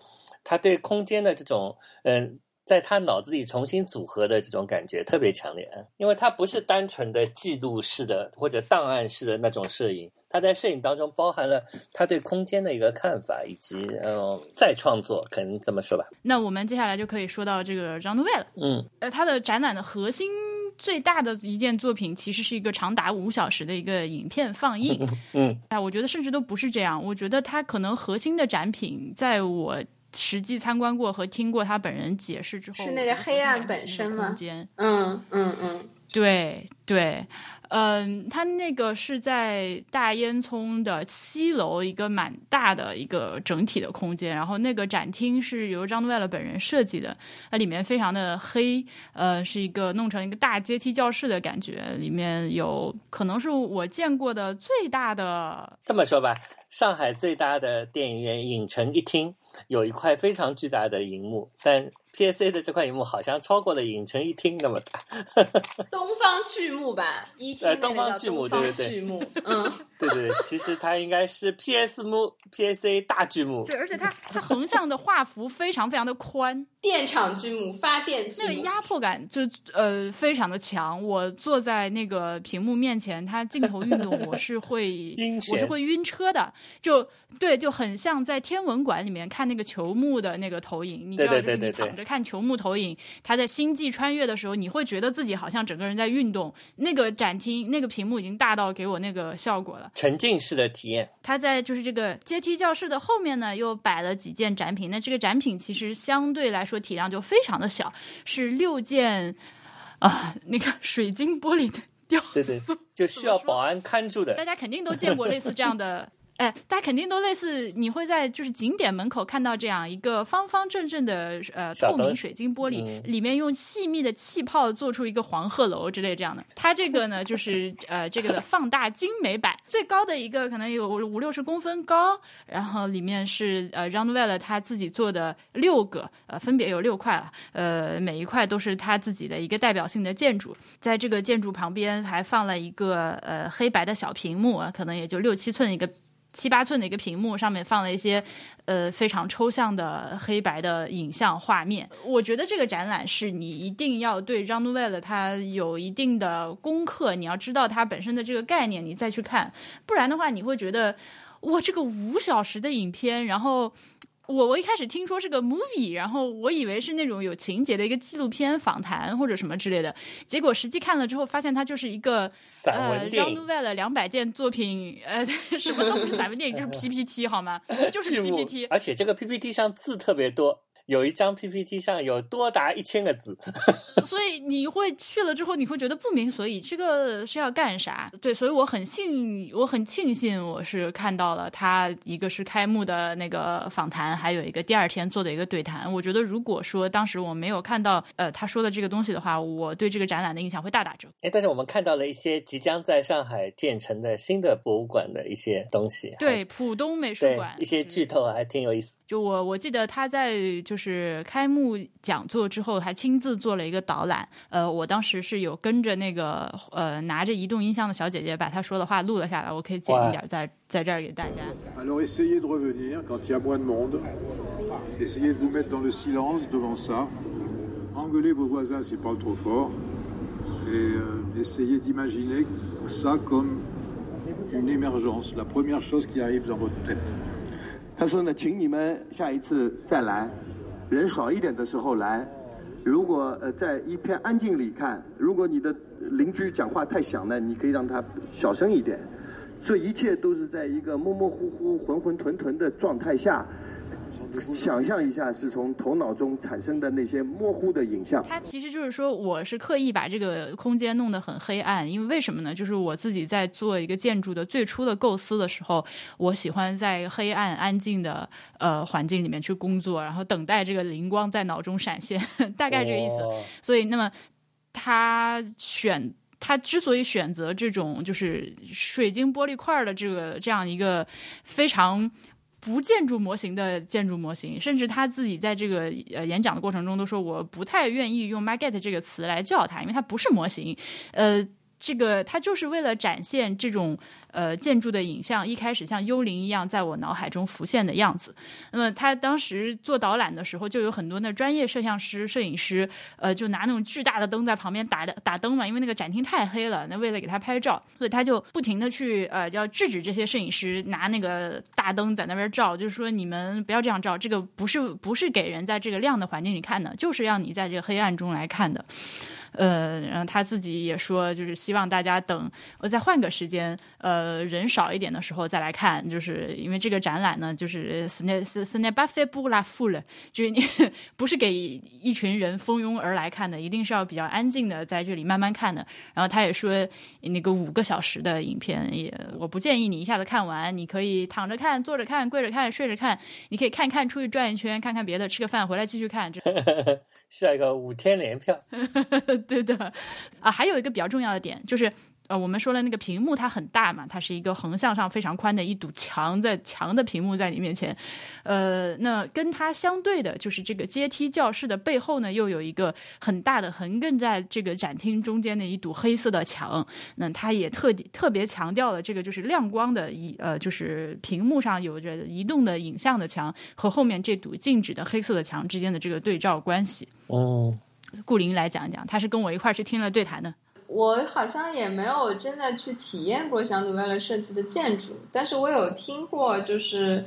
Speaker 3: 他对空间的这种嗯。在他脑子里重新组合的这种感觉特别强烈，因为他不是单纯的记录式的或者档案式的那种摄影，他在摄影当中包含了他对空间的一个看法，以及嗯再创作，可能这么说吧。
Speaker 1: 那我们接下来就可以说到这个张东卫了。
Speaker 3: 嗯，
Speaker 1: 呃，他的展览的核心最大的一件作品，其实是一个长达五小时的一个影片放映。
Speaker 3: 嗯，
Speaker 1: 哎，我觉得甚至都不是这样，我觉得他可能核心的展品，在我。实际参观过和听过他本人解释之后，
Speaker 2: 是那个黑暗本身
Speaker 1: 吗？空间，
Speaker 2: 嗯嗯嗯，
Speaker 1: 对对，嗯，他那个是在大烟囱的七楼一个蛮大的一个整体的空间，然后那个展厅是由张东威勒本人设计的，它里面非常的黑，呃，是一个弄成一个大阶梯教室的感觉，里面有可能是我见过的最大的，
Speaker 3: 这么说吧，上海最大的电影院影城一厅。有一块非常巨大的荧幕，但 PSA 的这块荧幕好像超过了影城一厅那么大。
Speaker 2: 东方巨幕吧，一厅
Speaker 3: 东方
Speaker 2: 巨
Speaker 3: 幕，对对对，
Speaker 2: 巨幕，嗯，
Speaker 3: 对对对，其实它应该是 PS 幕 PSA 大巨幕。
Speaker 1: 对，而且它它横向的画幅非常非常的宽，
Speaker 2: 电场巨幕，发电巨
Speaker 1: 幕，那个压迫感就呃非常的强。我坐在那个屏幕面前，它镜头运动，我是会我是会晕车的。就对，就很像在天文馆里面看。看那个球幕的那个投影，你知道，就是你躺着看球幕投影，他在星际穿越的时候，你会觉得自己好像整个人在运动。那个展厅那个屏幕已经大到给我那个效果了，
Speaker 3: 沉浸式的体验。
Speaker 1: 他在就是这个阶梯教室的后面呢，又摆了几件展品。那这个展品其实相对来说体量就非常的小，是六件啊，那个水晶玻璃的雕
Speaker 3: 塑，对对，就需要保安看住的。
Speaker 1: 大家肯定都见过类似这样的。哎，大家肯定都类似，你会在就是景点门口看到这样一个方方正正的呃透明水晶玻璃，里面用细密的气泡做出一个黄鹤楼之类这样的。它这个呢，就是呃这个的放大精美版，最高的一个可能有五六十公分高，然后里面是呃 r o u n d w e l l 他自己做的六个，呃分别有六块了，呃每一块都是他自己的一个代表性的建筑，在这个建筑旁边还放了一个呃黑白的小屏幕，可能也就六七寸一个。七八寸的一个屏幕上面放了一些呃非常抽象的黑白的影像画面。我觉得这个展览是你一定要对张东为的他有一定的功课，你要知道它本身的这个概念，你再去看，不然的话你会觉得哇，这个五小时的影片，然后。我我一开始听说是个 movie，然后我以为是那种有情节的一个纪录片访谈或者什么之类的，结果实际看了之后发现它就是一个呃张东威的两百件作品，呃 什么都不是散文电影，就是 PPT 好吗？就是 PPT，
Speaker 3: 而且这个 PPT 上字特别多。有一张 PPT 上有多达一千个字，
Speaker 1: 所以你会去了之后，你会觉得不明所以，这个是要干啥？对，所以我很幸，我很庆幸，我是看到了他一个是开幕的那个访谈，还有一个第二天做的一个对谈。我觉得如果说当时我没有看到呃他说的这个东西的话，我对这个展览的印象会大打折。
Speaker 3: 哎，但是我们看到了一些即将在上海建成的新的博物馆的一些东西，
Speaker 1: 对，浦东美术馆
Speaker 3: 一些剧透还挺有意思。
Speaker 1: 就我我记得他在就是开幕讲座之后，还亲自做了一个导览。呃，我当时是有跟着那个呃拿着移动音箱的小姐姐把他说的话录了下来，我可以剪一点在在这儿给大家。
Speaker 4: Alors essayez de revenir quand il y a moins de monde. Essayez de vous mettre dans le silence devant ça. engueuler vos voisins, c'est pas trop fort. Et euh, essayez d'imaginer ça comme une émergence, la première chose qui arrive dans votre tête.
Speaker 5: 他说呢，请你们下一次再来，人少一点的时候来。如果呃在一片安静里看，如果你的邻居讲话太响呢，你可以让他小声一点。这一切都是在一个模模糊糊、浑浑沌沌的状态下。想象一下，是从头脑中产生的那些模糊的影像。
Speaker 1: 它其实就是说，我是刻意把这个空间弄得很黑暗，因为为什么呢？就是我自己在做一个建筑的最初的构思的时候，我喜欢在黑暗安静的呃环境里面去工作，然后等待这个灵光在脑中闪现，大概这个意思。所以，那么他选他之所以选择这种就是水晶玻璃块的这个这样一个非常。不建筑模型的建筑模型，甚至他自己在这个呃演讲的过程中都说，我不太愿意用 “magget” 这个词来叫它，因为它不是模型，呃。这个它就是为了展现这种呃建筑的影像，一开始像幽灵一样在我脑海中浮现的样子。那么他当时做导览的时候，就有很多那专业摄像师、摄影师，呃，就拿那种巨大的灯在旁边打的打灯嘛，因为那个展厅太黑了。那为了给他拍照，所以他就不停的去呃要制止这些摄影师拿那个大灯在那边照，就是说你们不要这样照，这个不是不是给人在这个亮的环境里看的，就是让你在这个黑暗中来看的。呃，然后他自己也说，就是希望大家等我再换个时间，呃，人少一点的时候再来看，就是因为这个展览呢，就是斯内斯斯内巴菲布拉富了，就是你 不是给一群人蜂拥而来看的，一定是要比较安静的在这里慢慢看的。然后他也说，那个五个小时的影片也，我不建议你一下子看完，你可以躺着看、坐着看、跪着看、睡着看，你可以看看出去转一圈，看看别的，吃个饭回来继续看。这
Speaker 3: 需要一个五天连票。
Speaker 1: 对的，啊，还有一个比较重要的点就是。呃，我们说了那个屏幕它很大嘛，它是一个横向上非常宽的一堵墙，在墙的屏幕在你面前，呃，那跟它相对的就是这个阶梯教室的背后呢，又有一个很大的横亘在这个展厅中间的一堵黑色的墙，那它也特特别强调了这个就是亮光的一呃，就是屏幕上有着移动的影像的墙和后面这堵静止的黑色的墙之间的这个对照关系。
Speaker 3: 哦，
Speaker 1: 顾林来讲一讲，他是跟我一块儿去听了对谈的。
Speaker 2: 我好像也没有真的去体验过小努维勒设计的建筑，但是我有听过，就是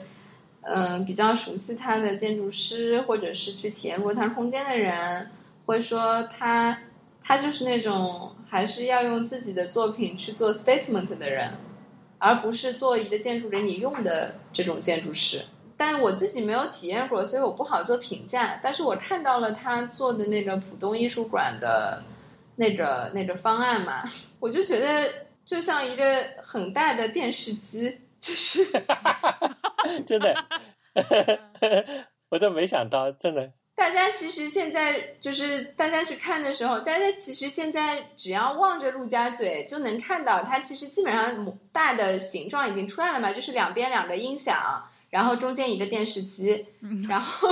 Speaker 2: 嗯，比较熟悉他的建筑师，或者是去体验过他空间的人，会说他他就是那种还是要用自己的作品去做 statement 的人，而不是做一个建筑给你用的这种建筑师。但我自己没有体验过，所以我不好做评价。但是我看到了他做的那个浦东艺术馆的。那个那个方案嘛，我就觉得就像一个很大的电视机，就是
Speaker 3: 真的，我都没想到，真的。
Speaker 2: 大家其实现在就是大家去看的时候，大家其实现在只要望着陆家嘴就能看到，它其实基本上大的形状已经出来了嘛，就是两边两个音响。然后中间一个电视机，然后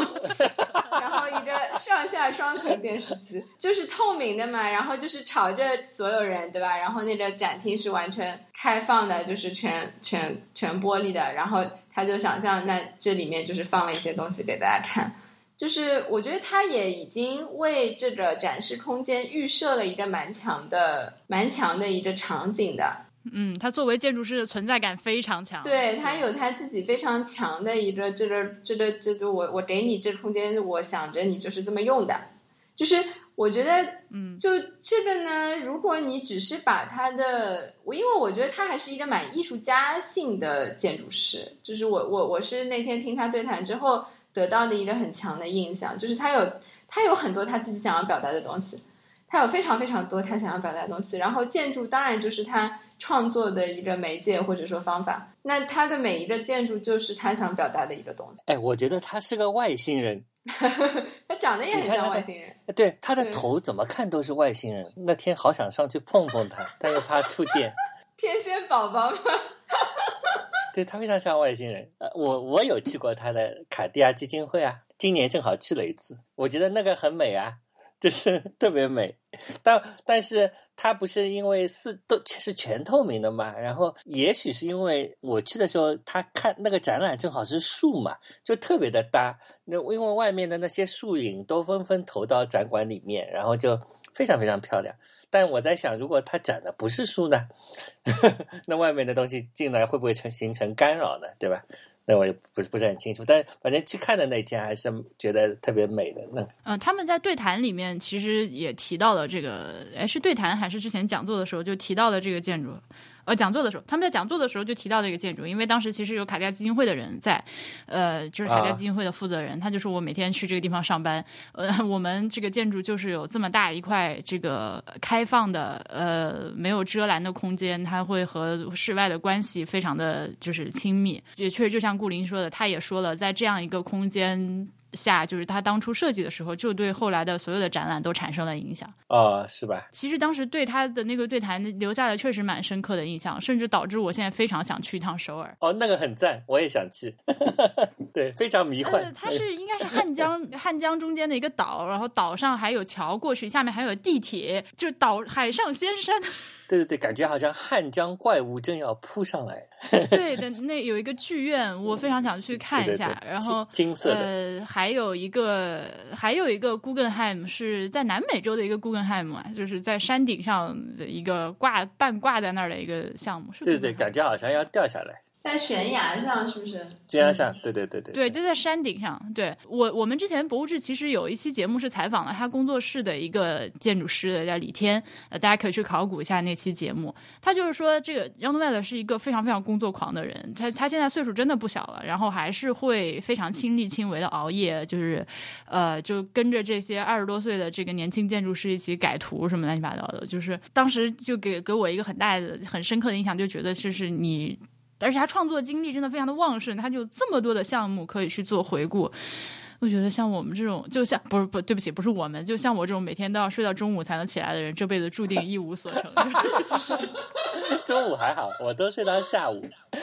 Speaker 2: 然后一个上下双层电视机，就是透明的嘛，然后就是朝着所有人，对吧？然后那个展厅是完全开放的，就是全全全玻璃的。然后他就想象，那这里面就是放了一些东西给大家看，就是我觉得他也已经为这个展示空间预设了一个蛮强的、蛮强的一个场景的。
Speaker 1: 嗯，他作为建筑师的存在感非常强。
Speaker 2: 对他有他自己非常强的一个这个这个这个我我给你这空间，我想着你就是这么用的。就是我觉得，
Speaker 1: 嗯，
Speaker 2: 就这个呢，如果你只是把他的，我因为我觉得他还是一个蛮艺术家性的建筑师。就是我我我是那天听他对谈之后得到的一个很强的印象，就是他有他有很多他自己想要表达的东西，他有非常非常多他想要表达的东西。然后建筑当然就是他。创作的一个媒介或者说方法，那他的每一个建筑就是他想表达的一个东西。
Speaker 3: 哎，我觉得他是个外星人，
Speaker 2: 他长得也很像外星人。
Speaker 3: 对，他的头怎么看都是外星人。那天好想上去碰碰他，但又怕触电。
Speaker 2: 天仙宝宝吗？
Speaker 3: 对他非常像外星人。呃，我我有去过他的卡地亚基金会啊，今年正好去了一次，我觉得那个很美啊。就是 特别美。但但是它不是因为四都是全透明的嘛？然后也许是因为我去的时候，他看那个展览正好是树嘛，就特别的搭。那因为外面的那些树影都纷纷投到展馆里面，然后就非常非常漂亮。但我在想，如果它展的不是树呢，那外面的东西进来会不会成形成干扰呢？对吧？那我也不是不是很清楚。但反正去看的那天还是觉得特别美的。那
Speaker 1: 嗯，他们在对谈里面其实也提到了这个，哎，是对谈还是之前讲座的时候就提到了这个建筑？呃，讲座的时候，他们在讲座的时候就提到这个建筑，因为当时其实有卡地亚基金会的人在，呃，就是卡地亚基金会的负责人，他就说我每天去这个地方上班，呃，我们这个建筑就是有这么大一块这个开放的，呃，没有遮拦的空间，它会和室外的关系非常的就是亲密，也确实就像顾林说的，他也说了，在这样一个空间。下就是他当初设计的时候，就对后来的所有的展览都产生了影响。
Speaker 3: 哦，是吧？
Speaker 1: 其实当时对他的那个对谈留下的确实蛮深刻的印象，甚至导致我现在非常想去一趟首尔。
Speaker 3: 哦，那个很赞，我也想去。对，非常迷幻。
Speaker 1: 它是应该是汉江 汉江中间的一个岛，然后岛上还有桥过去，下面还有地铁，就是岛海上仙山。
Speaker 3: 对对对，感觉好像汉江怪物正要扑上来。
Speaker 1: 对的，那有一个剧院，我非常想去看一下。然后
Speaker 3: 金色的，
Speaker 1: 呃，还有一个还有一个 Guggenheim 是在南美洲的一个 Guggenheim 啊，就是在山顶上的一个挂半挂在那儿的一个项目。
Speaker 3: 对对对，感觉好像要掉下来。
Speaker 2: 在悬崖上是不是？
Speaker 3: 悬崖上，对对对
Speaker 1: 对。
Speaker 3: 对，
Speaker 1: 就在山顶上。对我，我们之前博物志其实有一期节目是采访了他工作室的一个建筑师的，叫李天。呃，大家可以去考古一下那期节目。他就是说，这个杨东外的是一个非常非常工作狂的人。他他现在岁数真的不小了，然后还是会非常亲力亲为的熬夜，就是呃，就跟着这些二十多岁的这个年轻建筑师一起改图什么乱七八糟的。就是当时就给给我一个很大的、很深刻的印象，就觉得就是你。而且他创作精力真的非常的旺盛，他就这么多的项目可以去做回顾。我觉得像我们这种，就像不是不对不起，不是我们，就像我这种每天都要睡到中午才能起来的人，这辈子注定一无所成。
Speaker 3: 中午还好，我都睡到下午。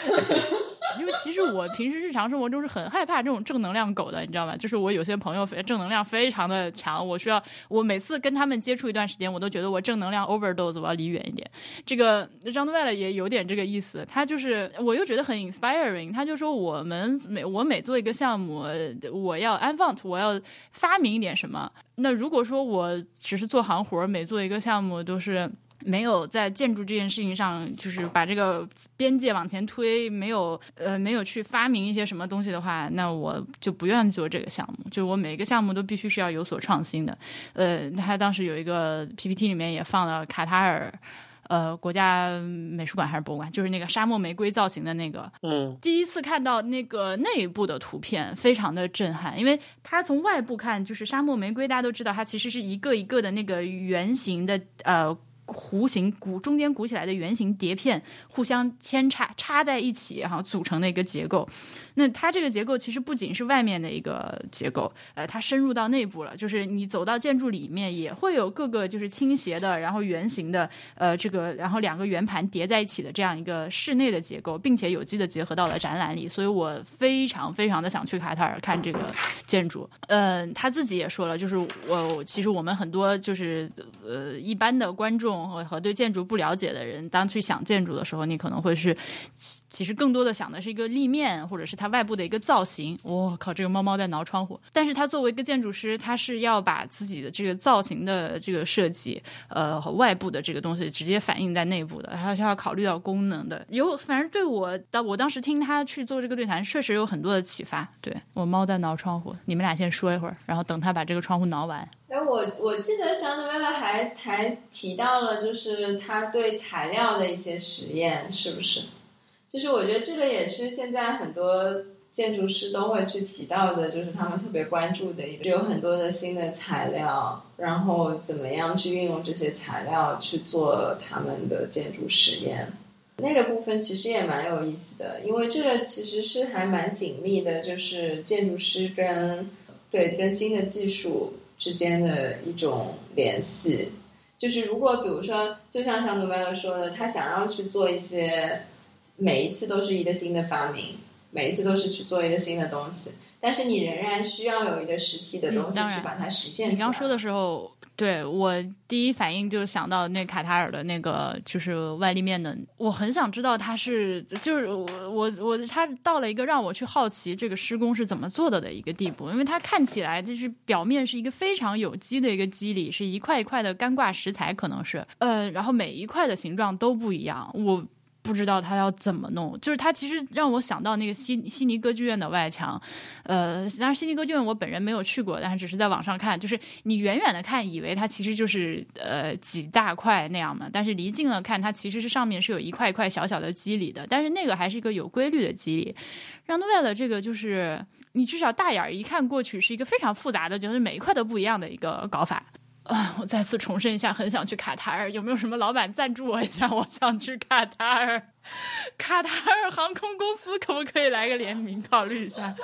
Speaker 1: 因为其实我平时日常生活中是很害怕这种正能量狗的，你知道吗？就是我有些朋友正能量非常的强，我需要我每次跟他们接触一段时间，我都觉得我正能量 overdose，我要离远一点。这个张东外了也有点这个意思，他就是我又觉得很 inspiring，他就说我们每我每做一个项目，我要 invent，我要发明一点什么。那如果说我只是做行活，每做一个项目都是。没有在建筑这件事情上，就是把这个边界往前推，没有呃，没有去发明一些什么东西的话，那我就不愿意做这个项目。就我每一个项目都必须是要有所创新的。呃，他当时有一个 PPT 里面也放了卡塔尔呃国家美术馆还是博物馆，就是那个沙漠玫瑰造型的那个。
Speaker 3: 嗯，
Speaker 1: 第一次看到那个内部的图片，非常的震撼，因为它从外部看，就是沙漠玫瑰，大家都知道它其实是一个一个的那个圆形的呃。弧形鼓中间鼓起来的圆形碟片互相扦插插在一起，哈组成的一个结构。那它这个结构其实不仅是外面的一个结构，呃，它深入到内部了。就是你走到建筑里面，也会有各个就是倾斜的，然后圆形的，呃，这个然后两个圆盘叠在一起的这样一个室内的结构，并且有机的结合到了展览里。所以我非常非常的想去卡塔尔看这个建筑。呃，他自己也说了，就是我其实我们很多就是呃一般的观众和和对建筑不了解的人，当去想建筑的时候，你可能会是其实更多的想的是一个立面，或者是它。外部的一个造型，我靠，这个猫猫在挠窗户。但是它作为一个建筑师，他是要把自己的这个造型的这个设计，呃，和外部的这个东西直接反映在内部的，还是要考虑到功能的。有，反正对我，当我当时听他去做这个对谈，确实有很多的启发。对我猫在挠窗户，你们俩先说一会儿，然后等他把这个窗户挠完。
Speaker 2: 哎，我我记得香德威勒还还提到了，就是他对材料的一些实验，是不是？就是我觉得这个也是现在很多建筑师都会去提到的，就是他们特别关注的一个，有很多的新的材料，然后怎么样去运用这些材料去做他们的建筑实验。那个部分其实也蛮有意思的，因为这个其实是还蛮紧密的，就是建筑师跟对跟新的技术之间的一种联系。就是如果比如说，就像像诺贝尔说的，他想要去做一些。每一次都是一个新的发明，每一次都是去做一个新的东西，但是你仍然需要有一个实体的东西去把它实现。
Speaker 1: 你刚说的时候，对我第一反应就想到那卡塔尔的那个就是外立面的，我很想知道他是就是我我我他到了一个让我去好奇这个施工是怎么做的的一个地步，因为它看起来就是表面是一个非常有机的一个肌理，是一块一块的干挂石材，可能是呃，然后每一块的形状都不一样，我。不知道他要怎么弄，就是他其实让我想到那个悉悉尼歌剧院的外墙，呃，当然悉尼歌剧院我本人没有去过，但是只是在网上看，就是你远远的看以为它其实就是呃几大块那样嘛，但是离近了看，它其实是上面是有一块一块小小的肌理的，但是那个还是一个有规律的肌理，让诺贝尔的这个就是你至少大眼儿一看过去是一个非常复杂的，就是每一块都不一样的一个搞法。啊！我再次重申一下，很想去卡塔尔，有没有什么老板赞助我一下？我想去卡塔尔，卡塔尔航空公司可不可以来个联名？考虑一下。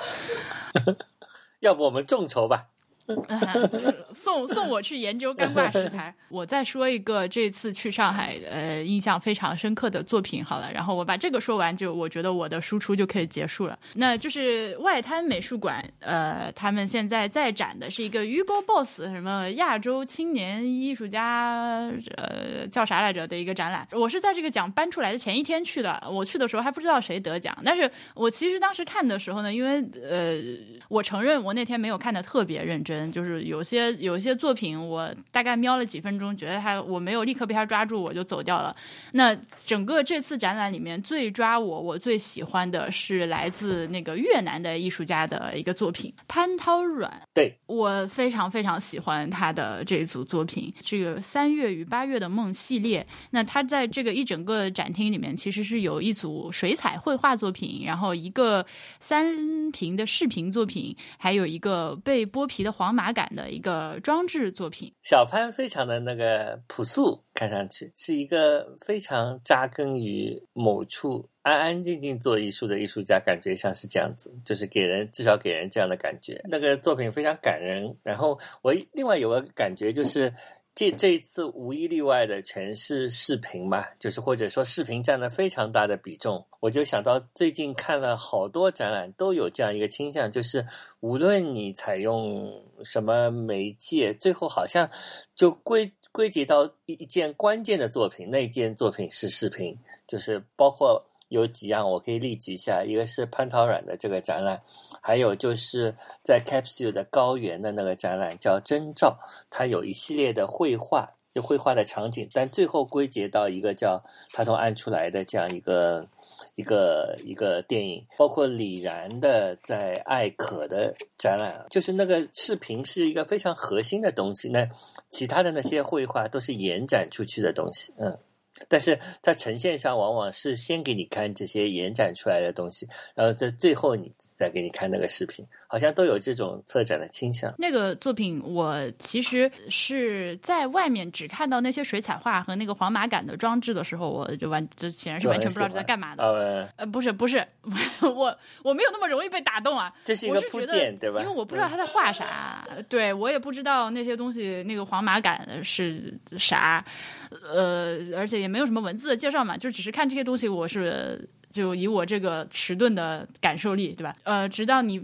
Speaker 3: 要不我们众筹吧。
Speaker 1: 送送我去研究干挂石材。我再说一个这次去上海呃印象非常深刻的作品好了，然后我把这个说完，就我觉得我的输出就可以结束了。那就是外滩美术馆，呃，他们现在在展的是一个 Hugo Boss 什么亚洲青年艺术家，呃，叫啥来着的一个展览。我是在这个奖颁出来的前一天去的，我去的时候还不知道谁得奖，但是我其实当时看的时候呢，因为呃，我承认我那天没有看的特别认真。就是有些有些作品，我大概瞄了几分钟，觉得他我没有立刻被他抓住，我就走掉了。那整个这次展览里面最抓我，我最喜欢的是来自那个越南的艺术家的一个作品潘涛阮。
Speaker 3: 对
Speaker 1: 我非常非常喜欢他的这一组作品，这个三月与八月的梦系列。那他在这个一整个展厅里面，其实是有一组水彩绘画作品，然后一个三屏的视频作品，还有一个被剥皮的黄。黄马感的一个装置作品，
Speaker 3: 小潘非常的那个朴素，看上去是一个非常扎根于某处、安安静静做艺术的艺术家，感觉像是这样子，就是给人至少给人这样的感觉。那个作品非常感人。然后我另外有个感觉就是。这这一次无一例外的全是视频嘛，就是或者说视频占了非常大的比重。我就想到最近看了好多展览，都有这样一个倾向，就是无论你采用什么媒介，最后好像就归归结到一一件关键的作品，那件作品是视频，就是包括。有几样我可以例举一下，一个是潘陶软的这个展览，还有就是在 Capsule 的高原的那个展览叫征兆，它有一系列的绘画，就绘画的场景，但最后归结到一个叫他从暗出来的这样一个一个一个电影，包括李然的在艾可的展览，就是那个视频是一个非常核心的东西，那其他的那些绘画都是延展出去的东西，嗯。但是它呈现上，往往是先给你看这些延展出来的东西，然后在最后你再给你看那个视频，好像都有这种策展的倾向。
Speaker 1: 那个作品我其实是在外面只看到那些水彩画和那个黄马杆的装置的时候，我就完，就显然是完全不知道是在干嘛的。呃，不是不是，我我没有那么容易被打动啊。
Speaker 3: 这是一个铺垫，对吧？
Speaker 1: 因为我不知道他在画啥，对我也不知道那些东西，那个黄马杆是啥，呃，而且。也没有什么文字的介绍嘛，就只是看这些东西，我是。就以我这个迟钝的感受力，对吧？呃，直到你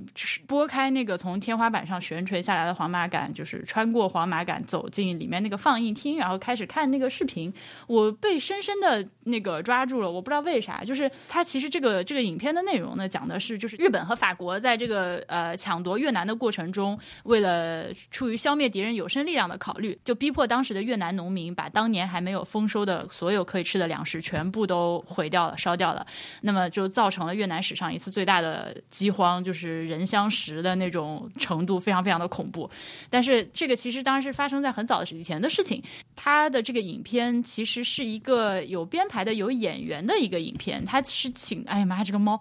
Speaker 1: 拨开那个从天花板上悬垂下来的黄马杆，就是穿过黄马杆走进里面那个放映厅，然后开始看那个视频，我被深深的那个抓住了。我不知道为啥，就是它其实这个这个影片的内容呢，讲的是就是日本和法国在这个呃抢夺越南的过程中，为了出于消灭敌人有生力量的考虑，就逼迫当时的越南农民把当年还没有丰收的所有可以吃的粮食全部都毁掉了、烧掉了。那么就造成了越南史上一次最大的饥荒，就是人相食的那种程度，非常非常的恐怖。但是这个其实当然是发生在很早的以前的事情。他的这个影片其实是一个有编排的、有演员的一个影片。他是请，哎呀妈呀，这个猫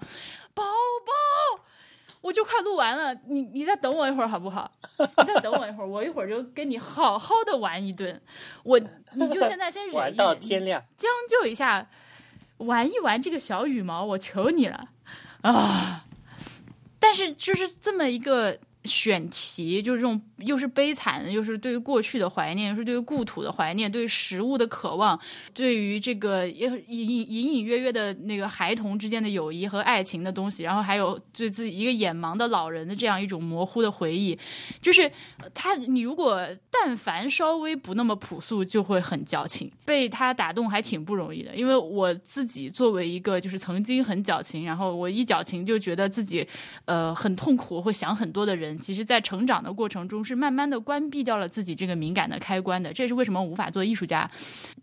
Speaker 1: 宝宝，我就快录完了，你你再等我一会儿好不好？你再等我一会儿，我一会儿就跟你好好的玩一顿。我你就现在先忍
Speaker 3: 玩到天亮，
Speaker 1: 将就一下。玩一玩这个小羽毛，我求你了啊！但是就是这么一个选题，就是这种又是悲惨的，又是对于过去的怀念，又是对于故土的怀念，对于食物的渴望，对于这个隐隐隐隐约约的那个孩童之间的友谊和爱情的东西，然后还有对自己一个眼盲的老人的这样一种模糊的回忆，就是他，你如果但凡稍微不那么朴素，就会很矫情。被他打动还挺不容易的，因为我自己作为一个就是曾经很矫情，然后我一矫情就觉得自己呃很痛苦，会想很多的人。其实，在成长的过程中，是慢慢的关闭掉了自己这个敏感的开关的。这是为什么无法做艺术家。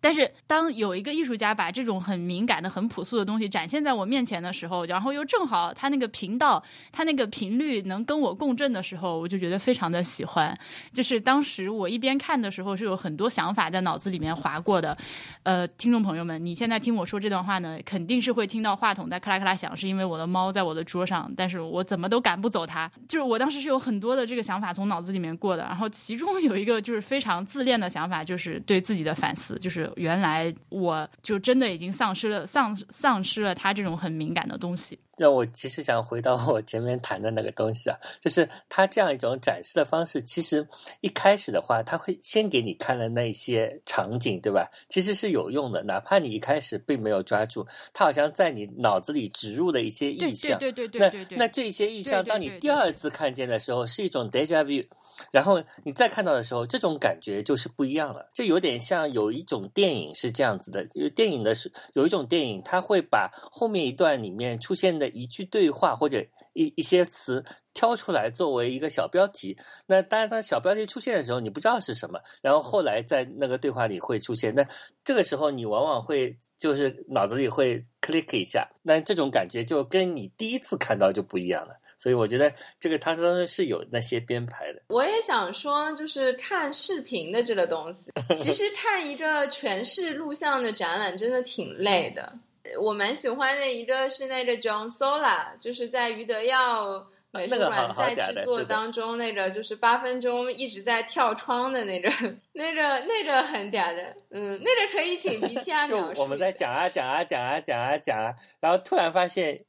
Speaker 1: 但是，当有一个艺术家把这种很敏感的、很朴素的东西展现在我面前的时候，然后又正好他那个频道、他那个频率能跟我共振的时候，我就觉得非常的喜欢。就是当时我一边看的时候，是有很多想法在脑子里面划过的。呃，听众朋友们，你现在听我说这段话呢，肯定是会听到话筒在咔啦咔啦响，是因为我的猫在我的桌上，但是我怎么都赶不走它。就是我当时是有。有很多的这个想法从脑子里面过的，然后其中有一个就是非常自恋的想法，就是对自己的反思，就是原来我就真的已经丧失了丧丧失了他这种很敏感的东西。
Speaker 3: 让我其实想回到我前面谈的那个东西啊，就是他这样一种展示的方式，其实一开始的话，他会先给你看了那些场景，对吧？其实是有用的，哪怕你一开始并没有抓住，他好像在你脑子里植入了一些意象。
Speaker 1: 对对对对
Speaker 3: 对。那那这些意象，当你第二次看见的时候，是一种 deja vu。然后你再看到的时候，这种感觉就是不一样了。这有点像有一种电影是这样子的，就是电影的是有一种电影，它会把后面一段里面出现的一句对话或者一一些词挑出来作为一个小标题。那当然，它小标题出现的时候，你不知道是什么，然后后来在那个对话里会出现。那这个时候你往往会就是脑子里会 click 一下，那这种感觉就跟你第一次看到就不一样了。所以我觉得这个它当中是有那些编排的。
Speaker 2: 我也想说，就是看视频的这个东西，其实看一个全是录像的展览真的挺累的。我蛮喜欢的一个是那个 John Sola，就是在余德耀美术馆在制作当中那个就是八分钟一直在跳窗的那个，那个那个很嗲的，嗯，那个可以请 T R 描
Speaker 3: 述。我们在讲啊讲啊讲啊讲啊讲啊，然后突然发现。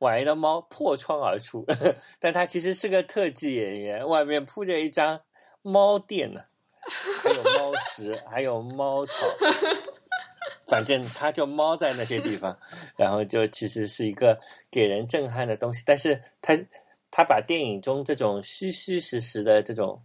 Speaker 3: 晚一的猫破窗而出，但它其实是个特技演员，外面铺着一张猫垫呢，还有猫食，还有猫草，反正他就猫在那些地方，然后就其实是一个给人震撼的东西。但是他他把电影中这种虚虚实实的这种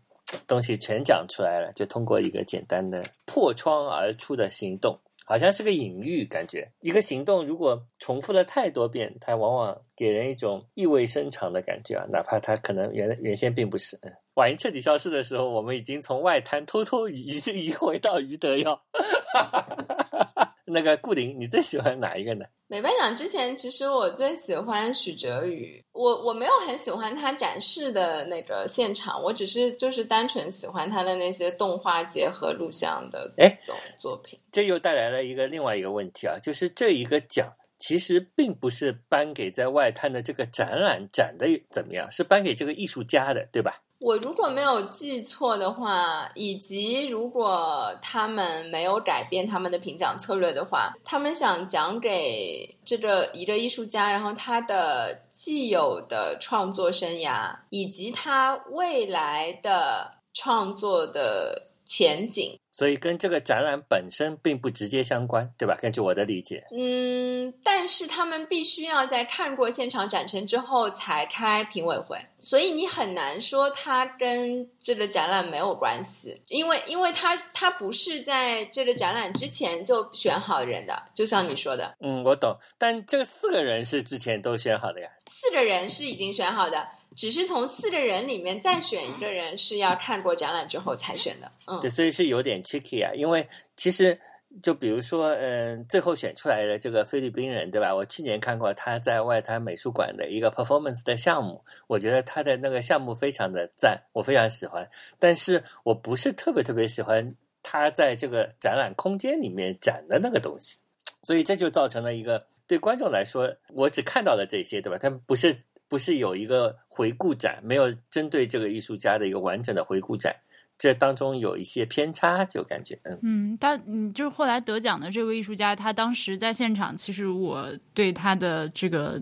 Speaker 3: 东西全讲出来了，就通过一个简单的破窗而出的行动。好像是个隐喻，感觉一个行动如果重复了太多遍，它往往给人一种意味深长的感觉啊，哪怕它可能原原先并不是。晚英彻底消失的时候，我们已经从外滩偷偷移移回到余德耀。那个顾林，你最喜欢哪一个呢？
Speaker 2: 美颁奖之前，其实我最喜欢许哲宇。我我没有很喜欢他展示的那个现场，我只是就是单纯喜欢他的那些动画结合录像的哎作品。
Speaker 3: 这又带来了一个另外一个问题啊，就是这一个奖其实并不是颁给在外滩的这个展览展的怎么样，是颁给这个艺术家的，对吧？
Speaker 2: 我如果没有记错的话，以及如果他们没有改变他们的评奖策略的话，他们想讲给这个一个艺术家，然后他的既有的创作生涯，以及他未来的创作的前景。
Speaker 3: 所以跟这个展览本身并不直接相关，对吧？根据我的理解，
Speaker 2: 嗯，但是他们必须要在看过现场展陈之后才开评委会，所以你很难说他跟这个展览没有关系，因为因为他他不是在这个展览之前就选好人的，就像你说的，
Speaker 3: 嗯，我懂，但这四个人是之前都选好的呀，
Speaker 2: 四个人是已经选好的。只是从四个人里面再选一个人，是要看过展览之后才选的。嗯，
Speaker 3: 对，所以是有点 tricky 啊。因为其实就比如说，嗯，最后选出来的这个菲律宾人，对吧？我去年看过他在外滩美术馆的一个 performance 的项目，我觉得他的那个项目非常的赞，我非常喜欢。但是我不是特别特别喜欢他在这个展览空间里面展的那个东西，所以这就造成了一个对观众来说，我只看到了这些，对吧？他不是。不是有一个回顾展，没有针对这个艺术家的一个完整的回顾展，这当中有一些偏差，就感觉嗯
Speaker 1: 嗯，他嗯就是后来得奖的这位艺术家，他当时在现场，其实我对他的这个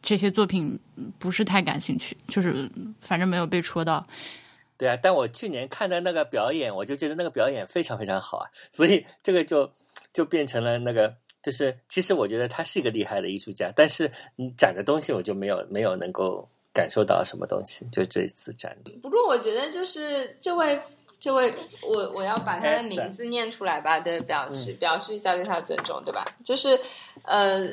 Speaker 1: 这些作品不是太感兴趣，就是反正没有被戳到。
Speaker 3: 对啊，但我去年看的那个表演，我就觉得那个表演非常非常好啊，所以这个就就变成了那个，就是其实我觉得他是一个厉害的艺术家，但是你展的东西我就没有没有能够感受到什么东西，就这一次展。
Speaker 2: 不过我觉得就是这位这位，我我要把他的名字念出来吧，对，表示表示一下对他的尊重，对吧？就是呃。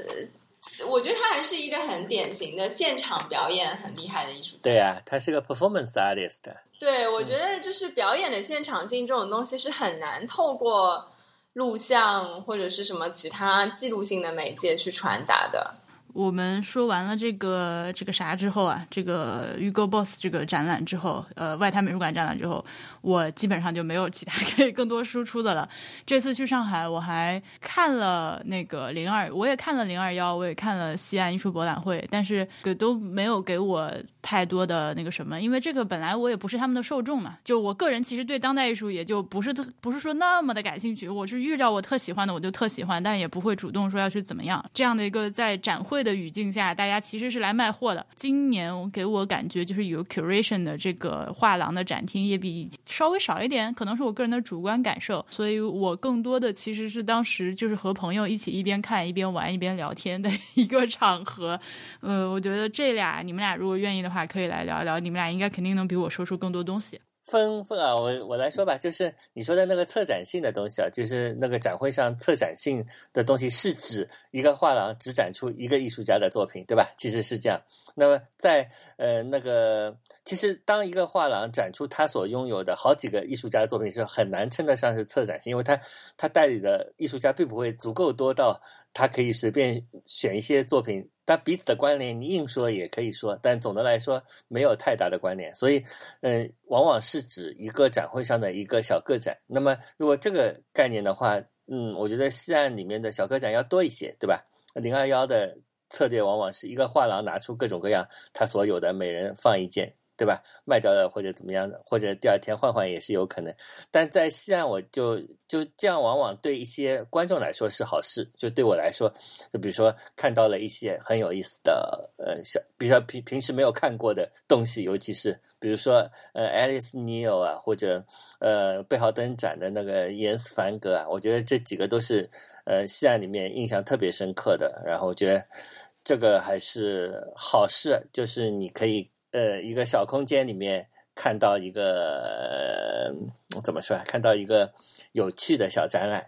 Speaker 2: 我觉得他还是一个很典型的现场表演很厉害的艺术家。
Speaker 3: 对呀，他是个 performance artist。
Speaker 2: 对，我觉得就是表演的现场性这种东西是很难透过录像或者是什么其他记录性的媒介去传达的。
Speaker 1: 我们说完了这个这个啥之后啊，这个 Hugo Boss 这个展览之后，呃，外滩美术馆展览之后，我基本上就没有其他可以更多输出的了。这次去上海，我还看了那个零二，我也看了零二幺，我也看了西安艺术博览会，但是都没有给我太多的那个什么，因为这个本来我也不是他们的受众嘛。就我个人其实对当代艺术也就不是特不是说那么的感兴趣，我是遇到我特喜欢的我就特喜欢，但也不会主动说要去怎么样。这样的一个在展会。的语境下，大家其实是来卖货的。今年给我感觉就是有 curation 的这个画廊的展厅也比稍微少一点，可能是我个人的主观感受。所以我更多的其实是当时就是和朋友一起一边看一边玩一边聊天的 一个场合。呃，我觉得这俩你们俩如果愿意的话，可以来聊一聊。你们俩应该肯定能比我说出更多东西。
Speaker 3: 分分啊，我我来说吧，就是你说的那个策展性的东西啊，就是那个展会上策展性的东西，是指一个画廊只展出一个艺术家的作品，对吧？其实是这样。那么在呃那个，其实当一个画廊展出他所拥有的好几个艺术家的作品，是很难称得上是策展性，因为他他代理的艺术家并不会足够多到他可以随便选一些作品。但彼此的关联，你硬说也可以说，但总的来说没有太大的关联。所以，嗯，往往是指一个展会上的一个小个展。那么，如果这个概念的话，嗯，我觉得西岸里面的小个展要多一些，对吧？零二幺的策略往往是一个画廊拿出各种各样他所有的，每人放一件。对吧？卖掉了或者怎么样的，或者第二天换换也是有可能。但在西岸，我就就这样，往往对一些观众来说是好事。就对我来说，就比如说看到了一些很有意思的，呃，像，比如说平平时没有看过的东西，尤其是比如说呃，Alice Neil 啊，或者呃，贝豪登展的那个严斯凡格啊，我觉得这几个都是呃西岸里面印象特别深刻的。然后我觉得这个还是好事，就是你可以。呃，一个小空间里面看到一个怎么说啊？看到一个有趣的小展览。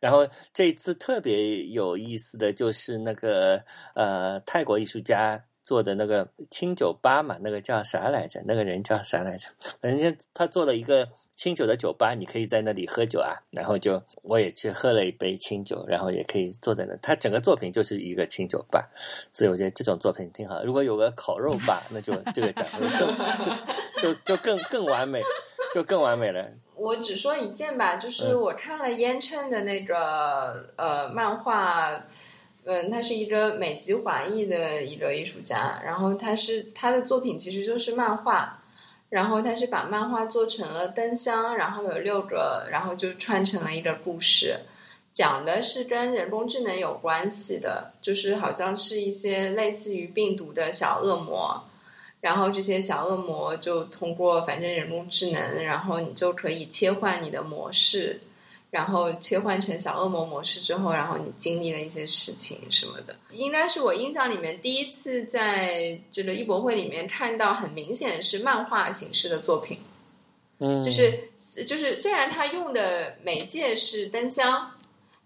Speaker 3: 然后这一次特别有意思的就是那个呃，泰国艺术家。做的那个清酒吧嘛，那个叫啥来着？那个人叫啥来着？人家他做了一个清酒的酒吧，你可以在那里喝酒啊。然后就我也去喝了一杯清酒，然后也可以坐在那。他整个作品就是一个清酒吧，所以我觉得这种作品挺好。如果有个烤肉吧，那就这个展会更就就就更更完美，就更完美了。
Speaker 2: 我只说一件吧，就是我看了烟尘的那个呃漫画。嗯，他是一个美籍华裔的一个艺术家，然后他是他的作品其实就是漫画，然后他是把漫画做成了灯箱，然后有六个，然后就串成了一个故事，讲的是跟人工智能有关系的，就是好像是一些类似于病毒的小恶魔，然后这些小恶魔就通过反正人工智能，然后你就可以切换你的模式。然后切换成小恶魔模式之后，然后你经历了一些事情什么的，应该是我印象里面第一次在这个艺博会里面看到很明显是漫画形式的作品，
Speaker 3: 嗯，
Speaker 2: 就是就是虽然他用的媒介是灯箱，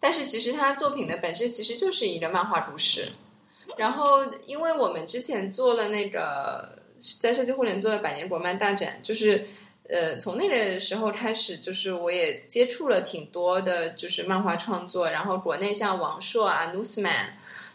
Speaker 2: 但是其实他作品的本质其实就是一个漫画故事。然后因为我们之前做了那个在设计互联做了百年国漫大展，就是。呃，从那个时候开始，就是我也接触了挺多的，就是漫画创作。然后国内像王朔啊、Newsman，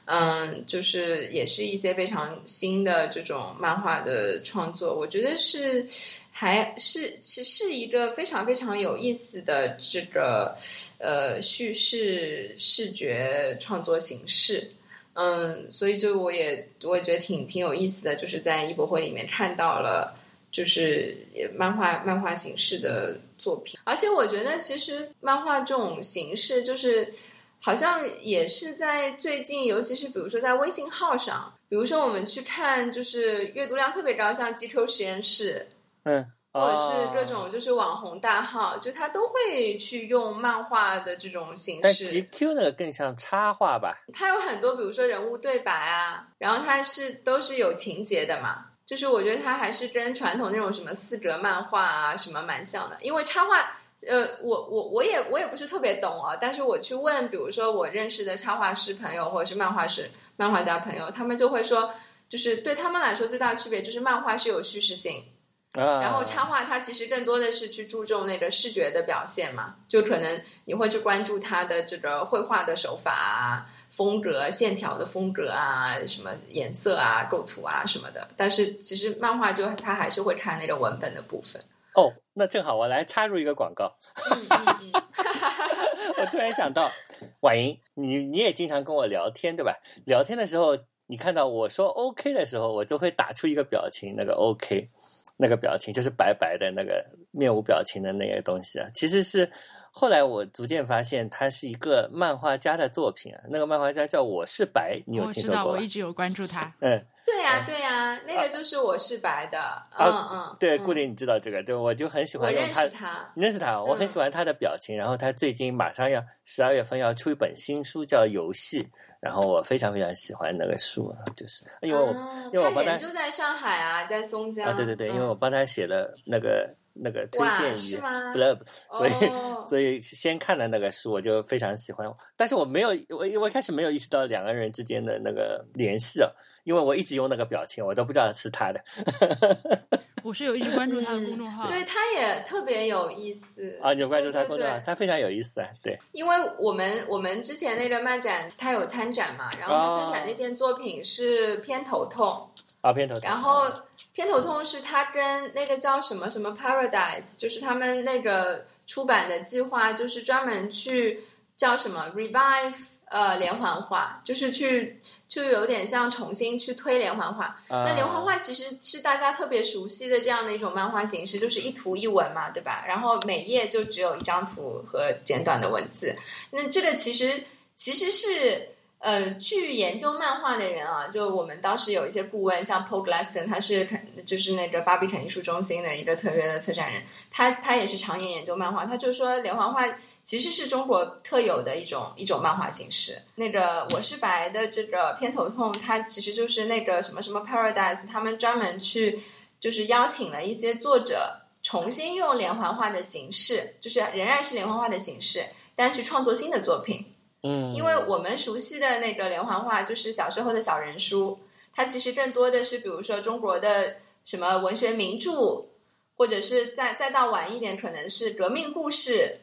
Speaker 2: 嗯，就是也是一些非常新的这种漫画的创作。我觉得是还是是是一个非常非常有意思的这个呃叙事视觉创作形式。嗯，所以就我也我也觉得挺挺有意思的，就是在艺博会里面看到了。就是漫画漫画形式的作品，而且我觉得其实漫画这种形式就是好像也是在最近，尤其是比如说在微信号上，比如说我们去看，就是阅读量特别高，像 GQ 实验室，
Speaker 3: 嗯，
Speaker 2: 或者是各
Speaker 3: 哦
Speaker 2: 种就是网红大号，就他都会去用漫画的这种形
Speaker 3: 但
Speaker 2: 式。
Speaker 3: GQ 那个更像插画吧？
Speaker 2: 它有很多，比如说人物对白啊，然后它是都是有情节的嘛。就是我觉得它还是跟传统那种什么四格漫画啊什么蛮像的，因为插画，呃，我我我也我也不是特别懂啊，但是我去问，比如说我认识的插画师朋友或者是漫画师、漫画家朋友，他们就会说，就是对他们来说最大的区别就是漫画是有叙事性，
Speaker 3: 啊，
Speaker 2: 然后插画它其实更多的是去注重那个视觉的表现嘛，就可能你会去关注它的这个绘画的手法啊、风格、线条的风格啊、什么颜色啊、构图啊什么的。但是其实漫画就它还是会看那个文本的部分。
Speaker 3: 哦，那正好我来插入一个广告。我突然想到，婉莹，你你也经常跟我聊天对吧？聊天的时候，你看到我说 OK 的时候，我就会打出一个表情，那个 OK，那个表情就是白白的那个面无表情的那个东西啊，其实是。后来我逐渐发现，它是一个漫画家的作品啊。那个漫画家叫我是白，你有
Speaker 1: 我知道，
Speaker 3: 听说过吧
Speaker 1: 我一？直有关注他。
Speaker 3: 嗯，
Speaker 2: 对呀、对呀、那个就是我是白的，嗯嗯，
Speaker 3: 对，
Speaker 2: 嗯
Speaker 3: 顾林，你知道这个，对，我就很喜
Speaker 2: 我认
Speaker 3: 欢用他
Speaker 2: 识他，
Speaker 3: 你认识他，我很
Speaker 2: 嗯
Speaker 3: 喜欢他的表情。然后他最近马上要十二月份要出一本新书，叫《游戏》，然后我非常非常喜欢那个书啊，就是因为我、
Speaker 2: 啊
Speaker 3: 因为我帮他
Speaker 2: 就在上海啊，在松江
Speaker 3: 啊，对对对，因为
Speaker 2: 嗯
Speaker 3: 我帮他写了那个那个推荐语
Speaker 2: 是吗
Speaker 3: blurb，所以、
Speaker 2: 哦
Speaker 3: 所以先看了那个书，我就非常喜欢。但是我没有，我我一开始没有意识到两个人之间的那个联系啊，因为我一直用那个表情，我都不知道是他的
Speaker 1: 我是有一直关注他的公众号，
Speaker 2: 嗯对，他也特别有意思
Speaker 3: 啊。你有关注他公众号他非常有意思啊，对。
Speaker 2: 因为我们我们之前那个漫展，他有参展嘛，然后他参展那件作品是偏头痛，
Speaker 3: 啊，偏头痛
Speaker 2: 然后偏头痛是他跟那个叫什么什么 Paradise，就是他们那个出版的计划，就是专门去叫什么 revive 呃连环画，就是去就有点像重新去推连环画。
Speaker 3: 啊
Speaker 2: 那连环画其实是大家特别熟悉的这样的一种漫画形式，就是一图一文嘛，对吧？然后每页就只有一张图和简短的文字。那这个其实其实是呃，据研究漫画的人啊，就我们当时有一些顾问，像 Paul Glaston，他是肯就是那个巴比肯艺术中心的一个特约的策展人，他他也是常年研究漫画，他就说连环画其实是中国特有的一种一种漫画形式。那个我是白的这个偏头痛，它其实就是那个什么什么 Paradise，他们专门去就是邀请了一些作者。重新用连环画的形式，就是仍然是连环画的形式，但去创作新的作品。
Speaker 3: 嗯，
Speaker 2: 因为我们熟悉的那个连环画就是小时候的小人书，它其实更多的是比如说中国的什么文学名著，或者是再再到晚一点可能是革命故事，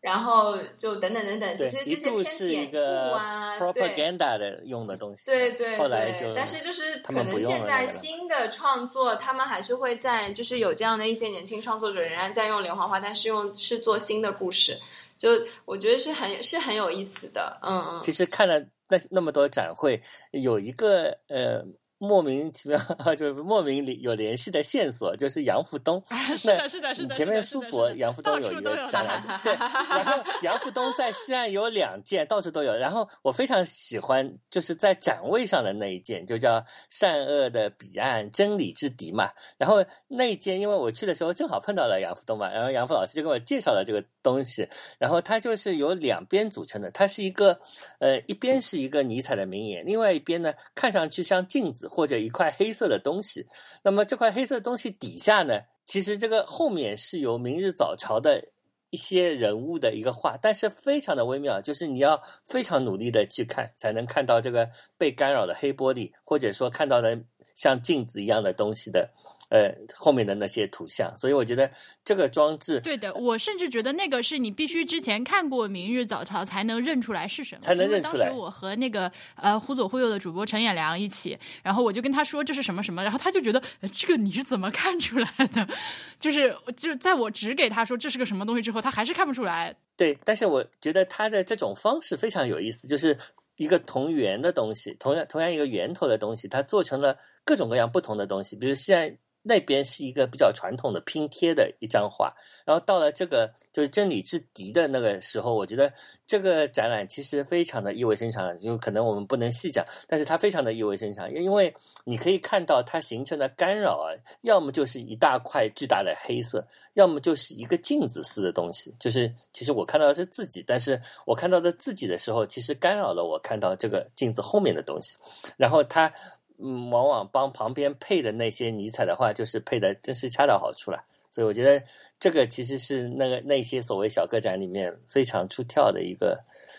Speaker 2: 然后就等等等等，
Speaker 3: 对
Speaker 2: 其实这些偏典故啊，对。
Speaker 3: propaganda 的用的东西，
Speaker 2: 对对
Speaker 3: 后来就
Speaker 2: 对，但是就是可能现在新的创作，他们还是会在，就是有这样的一些年轻创作者仍然在用连环画，但是用是做新的故事，就我觉得是很是很有意思的，嗯嗯。
Speaker 3: 其实看了那那么多展会，有一个呃莫名其妙 就是莫名有联系的线索，就是杨福东。
Speaker 1: 是的，是的，是的。
Speaker 3: 前面苏博杨福东有一个展览，对，然后杨福东在西岸有两件，到处都有。然后我非常喜欢，就是在展位上的那一件，就叫“善恶的彼岸，真理之敌”嘛。然后那一件，因为我去的时候正好碰到了杨福东嘛，然后杨福老师就给我介绍了这个东西。然后它就是由两边组成的，它是一个呃，一边是一个尼采的名言，另外一边呢看上去像镜子或者一块黑色的东西。那么这块黑色的东西底下呢，其实这个后面是由明日早朝的一些人物的一个画，但是非常的微妙，就是你要非常努力的去看，才能看到这个被干扰的黑玻璃，或者说看到的像镜子一样的东西的，呃，后面的那些图像。所以我觉得这个装置
Speaker 1: 对的，我甚至觉得那个是你必须之前看过《明日早朝》才能认出来是什么，
Speaker 3: 才能认出来
Speaker 1: 当时我和那个呃忽左忽右的主播陈彦良一起，然后我就跟他说这是什么什么，然后他就觉得、呃这个你是怎么看出来的？就是就是在我指给他说这是个什么东西之后，他还是看不出来。
Speaker 3: 对，但是我觉得他的这种方式非常有意思，就是一个同源的东西，同样同样一个源头的东西，它做成了各种各样不同的东西。比如现在那边是一个比较传统的拼贴的一张画，然后到了这个就是真理之敌的那个时候，我觉得这个展览其实非常的意味深长，就可能我们不能细讲，但是它非常的意味深长，因为你可以看到它形成的干扰啊，要么就是一大块巨大的黑色，要么就是一个镜子似的东西，就是其实我看到的是自己，但是我看到的自己的时候，其实干扰了我看到这个镜子后面的东西，然后它。嗯，往往帮旁边配的那些尼采的话，就是配的真是恰到好处了。所以我觉得这个其实是那个那些所谓小个展里面非常出挑的一个。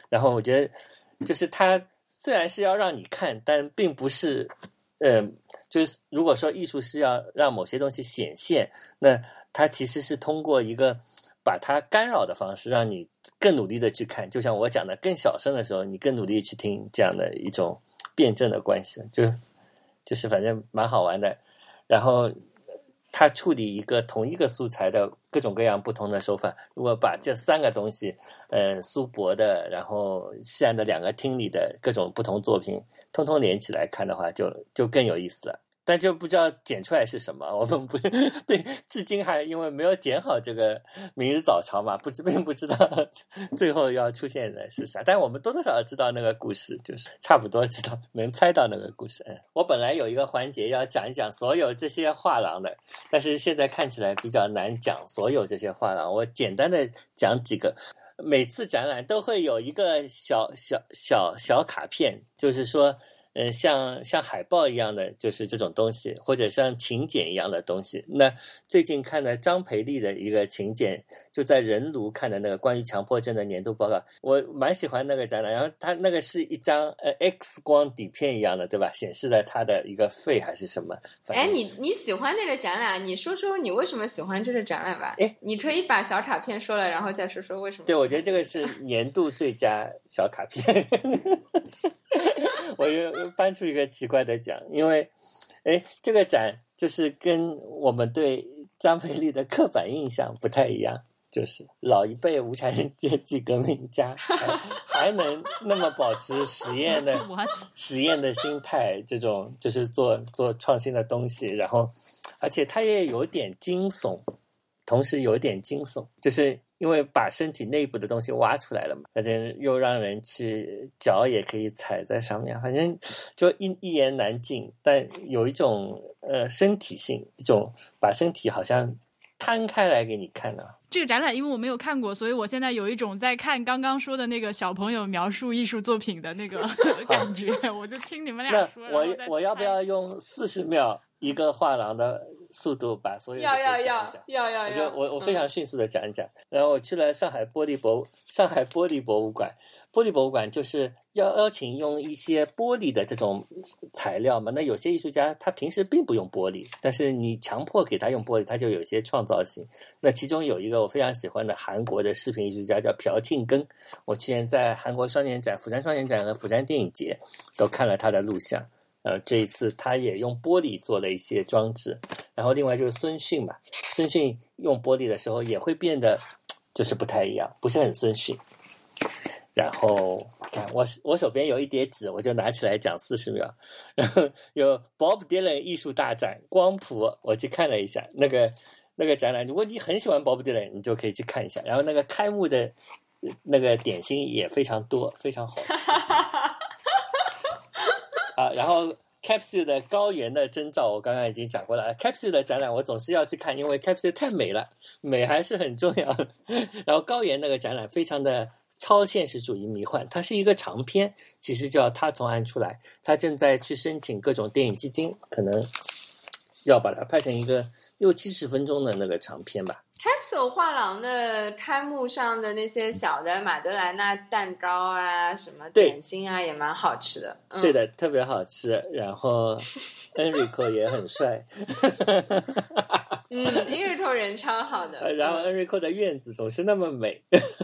Speaker 3: 然后我觉得，就是它虽然是要让你看，但并不是，嗯，就是如果说艺术是要让某些东西显现，那它其实是通过一个把它干扰的方式，让你更努力的去看。就像我讲的，更小声的时候，你更努力去听，这样的一种辩证的关系，就。就是反正蛮好玩的，然后他处理一个同一个素材的各种各样不同的手法，如果把这三个东西，呃，苏博的，然后西安的两个厅里的各种不同作品，通通连起来看的话，就就更有意思了。但就不知道剪出来是什么，我们不对，至今还因为没有剪好这个《明日早朝》嘛，不知并不知道 最后要出现的是啥。但我们多多少少知道那个故事，就是差不多知道能猜到那个故事。嗯，我本来有一个环节要讲一讲所有这些画廊的，但是现在看起来比较难讲所有这些画廊。我简单的讲几个，每次展览都会有一个小小小小卡片，就是说。嗯，像像海报一样的，就是这种东西，或者像请柬一样的东西。那最近看了张培丽的一个请柬，就在人卢看的那个关于强迫症的年度报告，我蛮喜欢那个展览。然后它那个是一张呃 X 光底片一样的，对吧？显示了它的一个肺还是什么？
Speaker 2: 哎，你你喜欢那个展览？你说说你为什么喜欢这个展览吧？
Speaker 3: 哎，
Speaker 2: 你可以把小卡片说了，然后再说说为什么。
Speaker 3: 对，我觉得这个是年度最佳小卡片。我又搬出一个奇怪的奖，因为，哎，这个展就是跟我们对张培丽的刻板印象不太一样，就是老一辈无产阶级革命家还还能那么保持实验的 实验的心态，这种就是做做创新的东西，然后，而且他也有点惊悚，同时有点惊悚，就是。因为把身体内部的东西挖出来了嘛，而且又让人去脚也可以踩在上面，反正就一一言难尽。但有一种呃身体性，一种把身体好像摊开来给你看的。
Speaker 1: 这个展览因为我没有看过，所以我现在有一种在看刚刚说的那个小朋友描述艺术作品的那个 感觉。我就听你们俩说，
Speaker 3: 我我要不要用四十秒一个画廊的？速度把所有
Speaker 2: 要要要要要，
Speaker 3: 我就我我非常迅速的讲一讲。然后我去了上海玻璃博上海玻璃博物馆，玻璃博物馆就是要邀请用一些玻璃的这种材料嘛。那有些艺术家他平时并不用玻璃，但是你强迫给他用玻璃，他就有些创造性。那其中有一个我非常喜欢的韩国的视频艺术家叫朴庆根，我去年在韩国双年展、釜山双年展和釜山电影节都看了他的录像。呃，这一次他也用玻璃做了一些装置，然后另外就是孙迅嘛，孙迅用玻璃的时候也会变得就是不太一样，不是很孙迅。然后看我我手边有一叠纸，我就拿起来讲四十秒。然后有 Bob Dylan 艺术大展光谱，我去看了一下那个那个展览。如果你很喜欢 Bob Dylan，你就可以去看一下。然后那个开幕的那个点心也非常多，非常好。啊，然后 Capsule 的高原的征兆，我刚刚已经讲过了。Capsule 的展览我总是要去看，因为 Capsule 太美了，美还是很重要的。然后高原那个展览非常的超现实主义迷幻，它是一个长篇，其实叫他从暗出来，他正在去申请各种电影基金，可能要把它拍成一个六七十分钟的那个长片吧。
Speaker 2: Capsule 画廊的开幕上的那些小的马德莱娜蛋糕啊，什么点心啊，也蛮好吃的。
Speaker 3: 对的，特别好吃。然后 Enrico 也很帅。
Speaker 2: 嗯，Enrico 人超好的。
Speaker 3: 然后 Enrico 的院子总是那么美，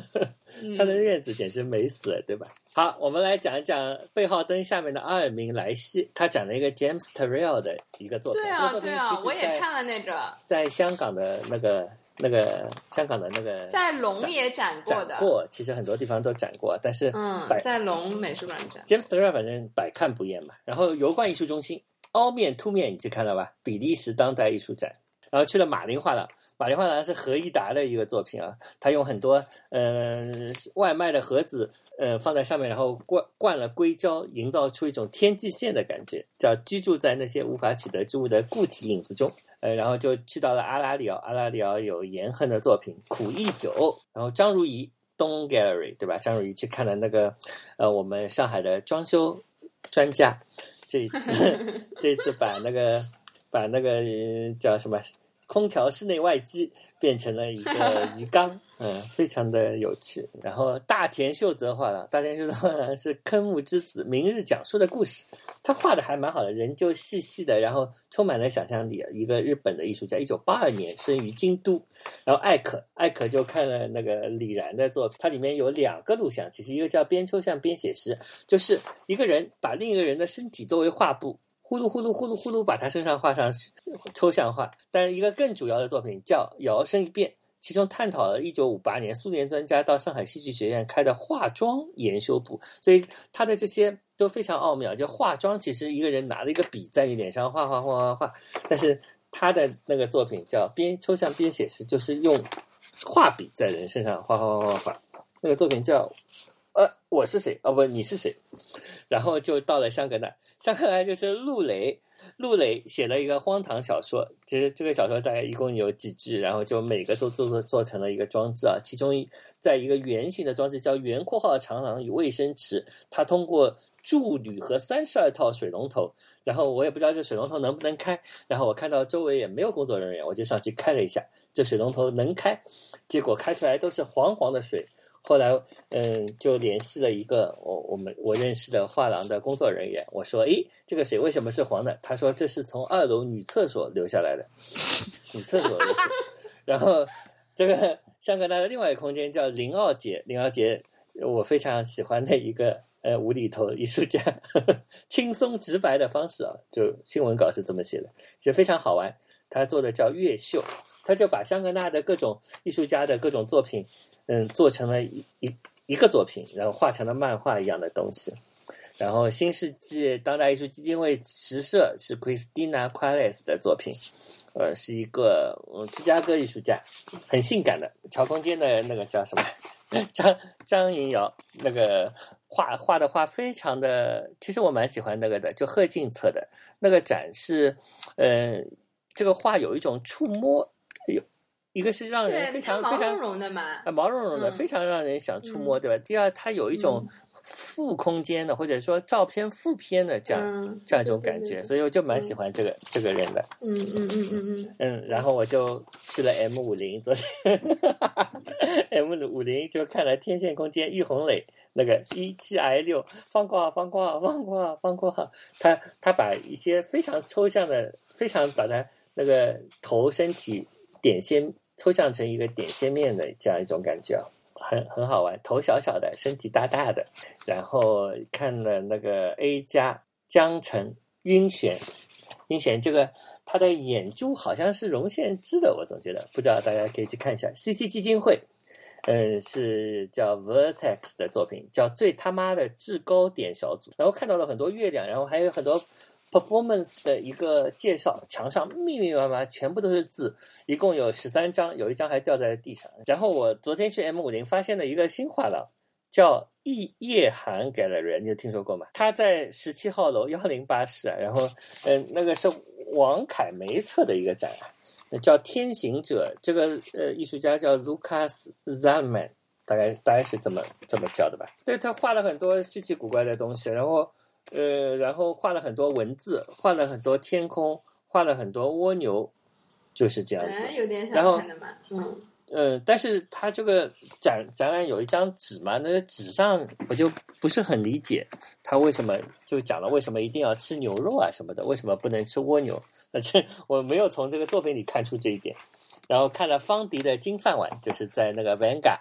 Speaker 3: 他的院子简直美死了，对吧？好，我们来讲一讲背号灯下面的阿尔明莱西，他讲了一个 James Turrell 的一个作品。
Speaker 2: 对啊，对啊，我也看了那个，
Speaker 3: 在香港的那个。那个香港的那个
Speaker 2: 在龙也展过的，
Speaker 3: 过其实很多地方都展过，但是
Speaker 2: 嗯，在龙美术馆展。
Speaker 3: James Turrell 反正百看不厌嘛。然后油罐艺术中心凹面凸面，你去看了吧？比利时当代艺术展，然后去了马林画廊。马林画廊是何一达的一个作品啊，他用很多嗯、外卖的盒子，呃放在上面，然后灌灌了硅胶，营造出一种天际线的感觉，叫居住在那些无法取得之物的固体影子中。呃，然后就去到了阿拉里奥，阿拉里奥有严恨的作品《苦役酒》，然后张如仪东 Gallery 对吧？张如仪去看了那个呃我们上海的装修专家，这一次 这一次把那个把那个叫什么空调室内外机变成了一个鱼缸，嗯，非常的有趣。然后大田秀则画廊，大田秀则画廊是坑木之子，明日讲述的故事，他画的还蛮好的，人就细细的，然后充满了想象力。一个日本的艺术家，一九八二年生于京都，然后艾可，艾可就看了那个李然的作品，它里面有两个录像，其实一个叫边抽象边写实，就是一个人把另一个人的身体作为画布。呼噜呼噜呼噜呼噜，把他身上画上抽象画。但一个更主要的作品叫《摇身一变》，其中探讨了1958年苏联专家到上海戏剧学院开的化妆研修部，所以他的这些都非常奥妙。就化妆，其实一个人拿了一个笔在你脸上画画画画画，但是他的那个作品叫边抽象边写实，就是用画笔在人身上画画画画画。那个作品叫呃我是谁？哦不，你是谁？然后就到了香格纳。上克来就是陆雷，陆雷写了一个荒唐小说，其实这个小说大概一共有几句，然后就每个都做做做成了一个装置啊。其中在一个圆形的装置叫圆括号长廊与卫生池，它通过铸铝和三十二套水龙头，然后我也不知道这水龙头能不能开，然后我看到周围也没有工作人员，我就上去开了一下，这水龙头能开，结果开出来都是黄黄的水。后来，嗯，就联系了一个我我们我认识的画廊的工作人员，我说：“诶，这个水为什么是黄的？”他说：“这是从二楼女厕所流下来的，女厕所的水。”然后，这个香格纳的另外一个空间叫林奥杰，林奥杰我非常喜欢的一个呃无厘头艺术家，呵 呵轻松直白的方式啊，就新闻稿是这么写的，就非常好玩。他做的叫月秀，他就把香格纳的各种艺术家的各种作品。嗯，做成了一一一个作品，然后画成了漫画一样的东西。然后新世纪当代艺术基金会实设是 Christina Quales 的作品，呃，是一个嗯芝加哥艺术家，很性感的。桥空间的那个叫什么？张张银瑶那个画画的画非常的，其实我蛮喜欢那个的，就贺静策的那个展示，嗯，这个画有一种触摸，有。一个是让人非常非常
Speaker 2: 毛茸茸的嘛，
Speaker 3: 啊，毛茸茸的，
Speaker 2: 嗯
Speaker 3: 非常让人想触摸，对吧？第二，它有一种负空间的，或者说照片负片的这样、
Speaker 2: 嗯，
Speaker 3: 这样一种感觉，所以我就蛮喜欢这个、这个人的。
Speaker 2: 嗯嗯嗯嗯嗯，
Speaker 3: 嗯，然后我就去了 M 五零，昨天 M 五零就看了天线空间玉红磊那个一七 I 六方括号方括号方括号方括号，他他把一些非常抽象的，非常把它那个头身体点线抽象成一个点线面的这样一种感觉啊，很很好玩，头小小的，身体大大的，然后看了那个 A 加江城晕眩，晕眩这个。他的眼珠好像是绒线织的，我总觉得不知道，大家可以去看一下 CC 基金会，嗯，是叫 Vertex 的作品，叫最他妈的制高点小组，然后看到了很多月亮，然后还有很多 performance 的一个介绍，墙上密密麻麻全部都是字，一共有十三张，有一张还掉在了地上。然后我昨天去 M 五零发现了一个新画廊，叫叶叶寒 Gallery，你有听说过吗？他在十七号楼幺零八室啊，然后嗯，那个是王凯梅策的一个展啊，叫《天行者》，这个呃艺术家叫 Lucas Zalman，大概大概是这么这么叫的吧？对他画了很多稀奇古怪的东西，然后呃，然后画了很多文字，画了很多天空，画了很多蜗牛，就是这样子。
Speaker 2: 哎，有点
Speaker 3: 然后
Speaker 2: 想看的嘛，嗯，
Speaker 3: 呃，但是他这个展展览有一张纸嘛，那个纸上我就不是很理解，他为什么就讲了为什么一定要吃牛肉啊什么的，为什么不能吃蜗牛？那这我没有从这个作品里看出这一点。然后看了方迪的金饭碗，就是在那个 Vanga，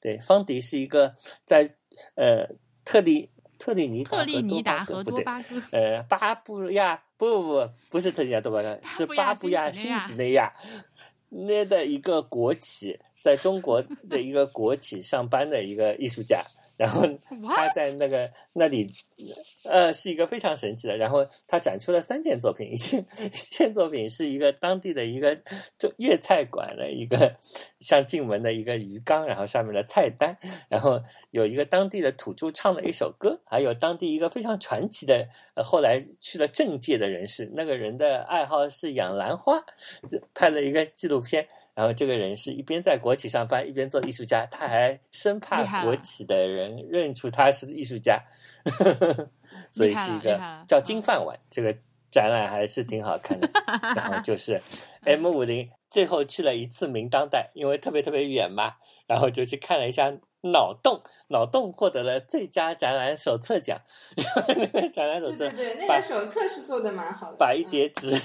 Speaker 3: 对，方迪是一个在呃特利特立尼达
Speaker 1: 特立尼达和
Speaker 3: 多
Speaker 1: 巴哥，
Speaker 3: 呃，巴布亚不不不，不是特立尼达多巴哥，是巴布亚新几内亚那的一个国企，在中国的一个国企上班的一个艺术家。然后他在那个那里，呃，是一个非常神奇的。然后他展出了三件作品，一件一件作品是一个当地的一个就粤菜馆的一个像进门的一个鱼缸，然后上面的菜单，然后有一个当地的土著唱了一首歌，还有当地一个非常传奇的，呃，后来去了政界的人士，那个人的爱好是养兰花，拍了一个纪录片。然后这个人是一边在国企上班，一边做艺术家，他还生怕国企的人认出他是艺术家，所以是一个叫金饭碗。这个展览还是挺好看的。然后就是 M 五零最后去了一次明当代，因为特别特别远嘛，然后就去看了一下脑洞，脑洞获得了最佳展览手册奖。那 个展览手册，
Speaker 2: 对对，那个手册是做的蛮好的，
Speaker 3: 把一叠纸。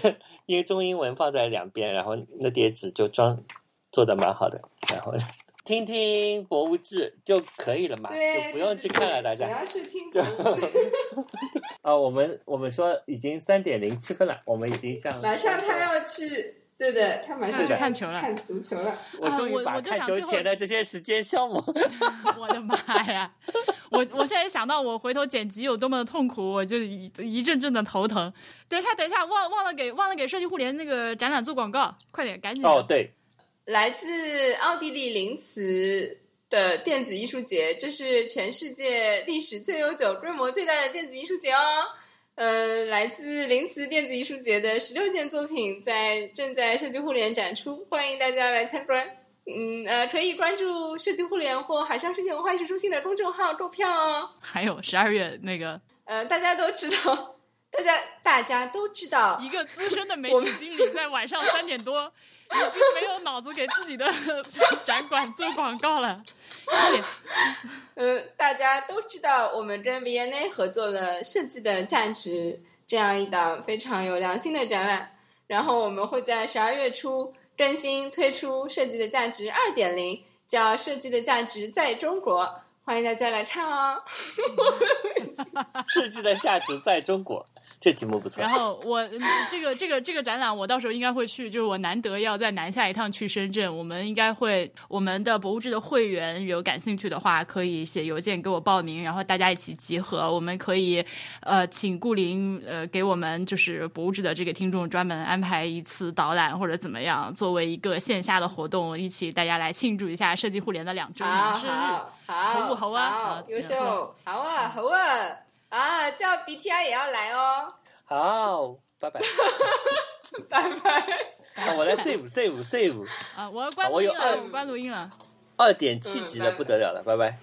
Speaker 3: 因为中英文放在两边，然后那叠纸就装做的蛮好的，然后听听博物志就可以了嘛，就不用去看了。大家
Speaker 2: 主要是听博物志。
Speaker 3: 啊，我们我们说已经三点零七分了，我们已经向
Speaker 2: 马上他要去，对的，他马上
Speaker 1: 去看球了，
Speaker 2: 看足球了。
Speaker 3: 我终于把看球前的这些时间消磨。
Speaker 1: 我的妈呀！我我现在想到我回头剪辑有多么的痛苦，我就一一阵阵的头疼。等一下，等一下，忘忘了给忘了给设计互联那个展览做广告，快点，赶紧。
Speaker 3: 哦，对，
Speaker 2: 来自奥地利林茨的电子艺术节，这是全世界历史最悠久、规模最大的电子艺术节哦。呃，来自林茨电子艺术节的十六件作品在正在设计互联展出，欢迎大家来参观。嗯呃，可以关注设计互联或海上世界文化艺术中心的公众号购票哦。
Speaker 1: 还有十二月那个，
Speaker 2: 呃，大家都知道，大家大家都知道，
Speaker 1: 一个资深的媒体经理在晚上三点多已经没有脑子给自己的 展馆做广告了。
Speaker 2: 嗯，大家都知道，我们跟 V&A 合作了《设计的价值》这样一档非常有良心的展览，然后我们会在十二月初。更新推出设计的价值二点零，叫设计的价值在中国，欢迎大家来看哦。
Speaker 3: 设计的价值在中国。这题目不错。
Speaker 1: 然后我这个这个这个展览，我到时候应该会去。就是我难得要再南下一趟去深圳，我们应该会我们的博物志的会员有感兴趣的话，可以写邮件给我报名，然后大家一起集合。我们可以呃请顾林呃给我们就是博物志的这个听众专门安排一次导览或者怎么样，作为一个线下的活动，一起大家来庆祝一下设计互联的两周年生日。
Speaker 2: 好，
Speaker 1: 好，好啊，
Speaker 2: 优秀，好啊，好啊。啊，叫 BTR 也要来哦。
Speaker 3: 好，拜拜。
Speaker 2: 拜拜。
Speaker 3: 我来 save save save。
Speaker 1: 啊，我要关录音了，我关录音了。
Speaker 3: 二点七级的不得了了，拜拜。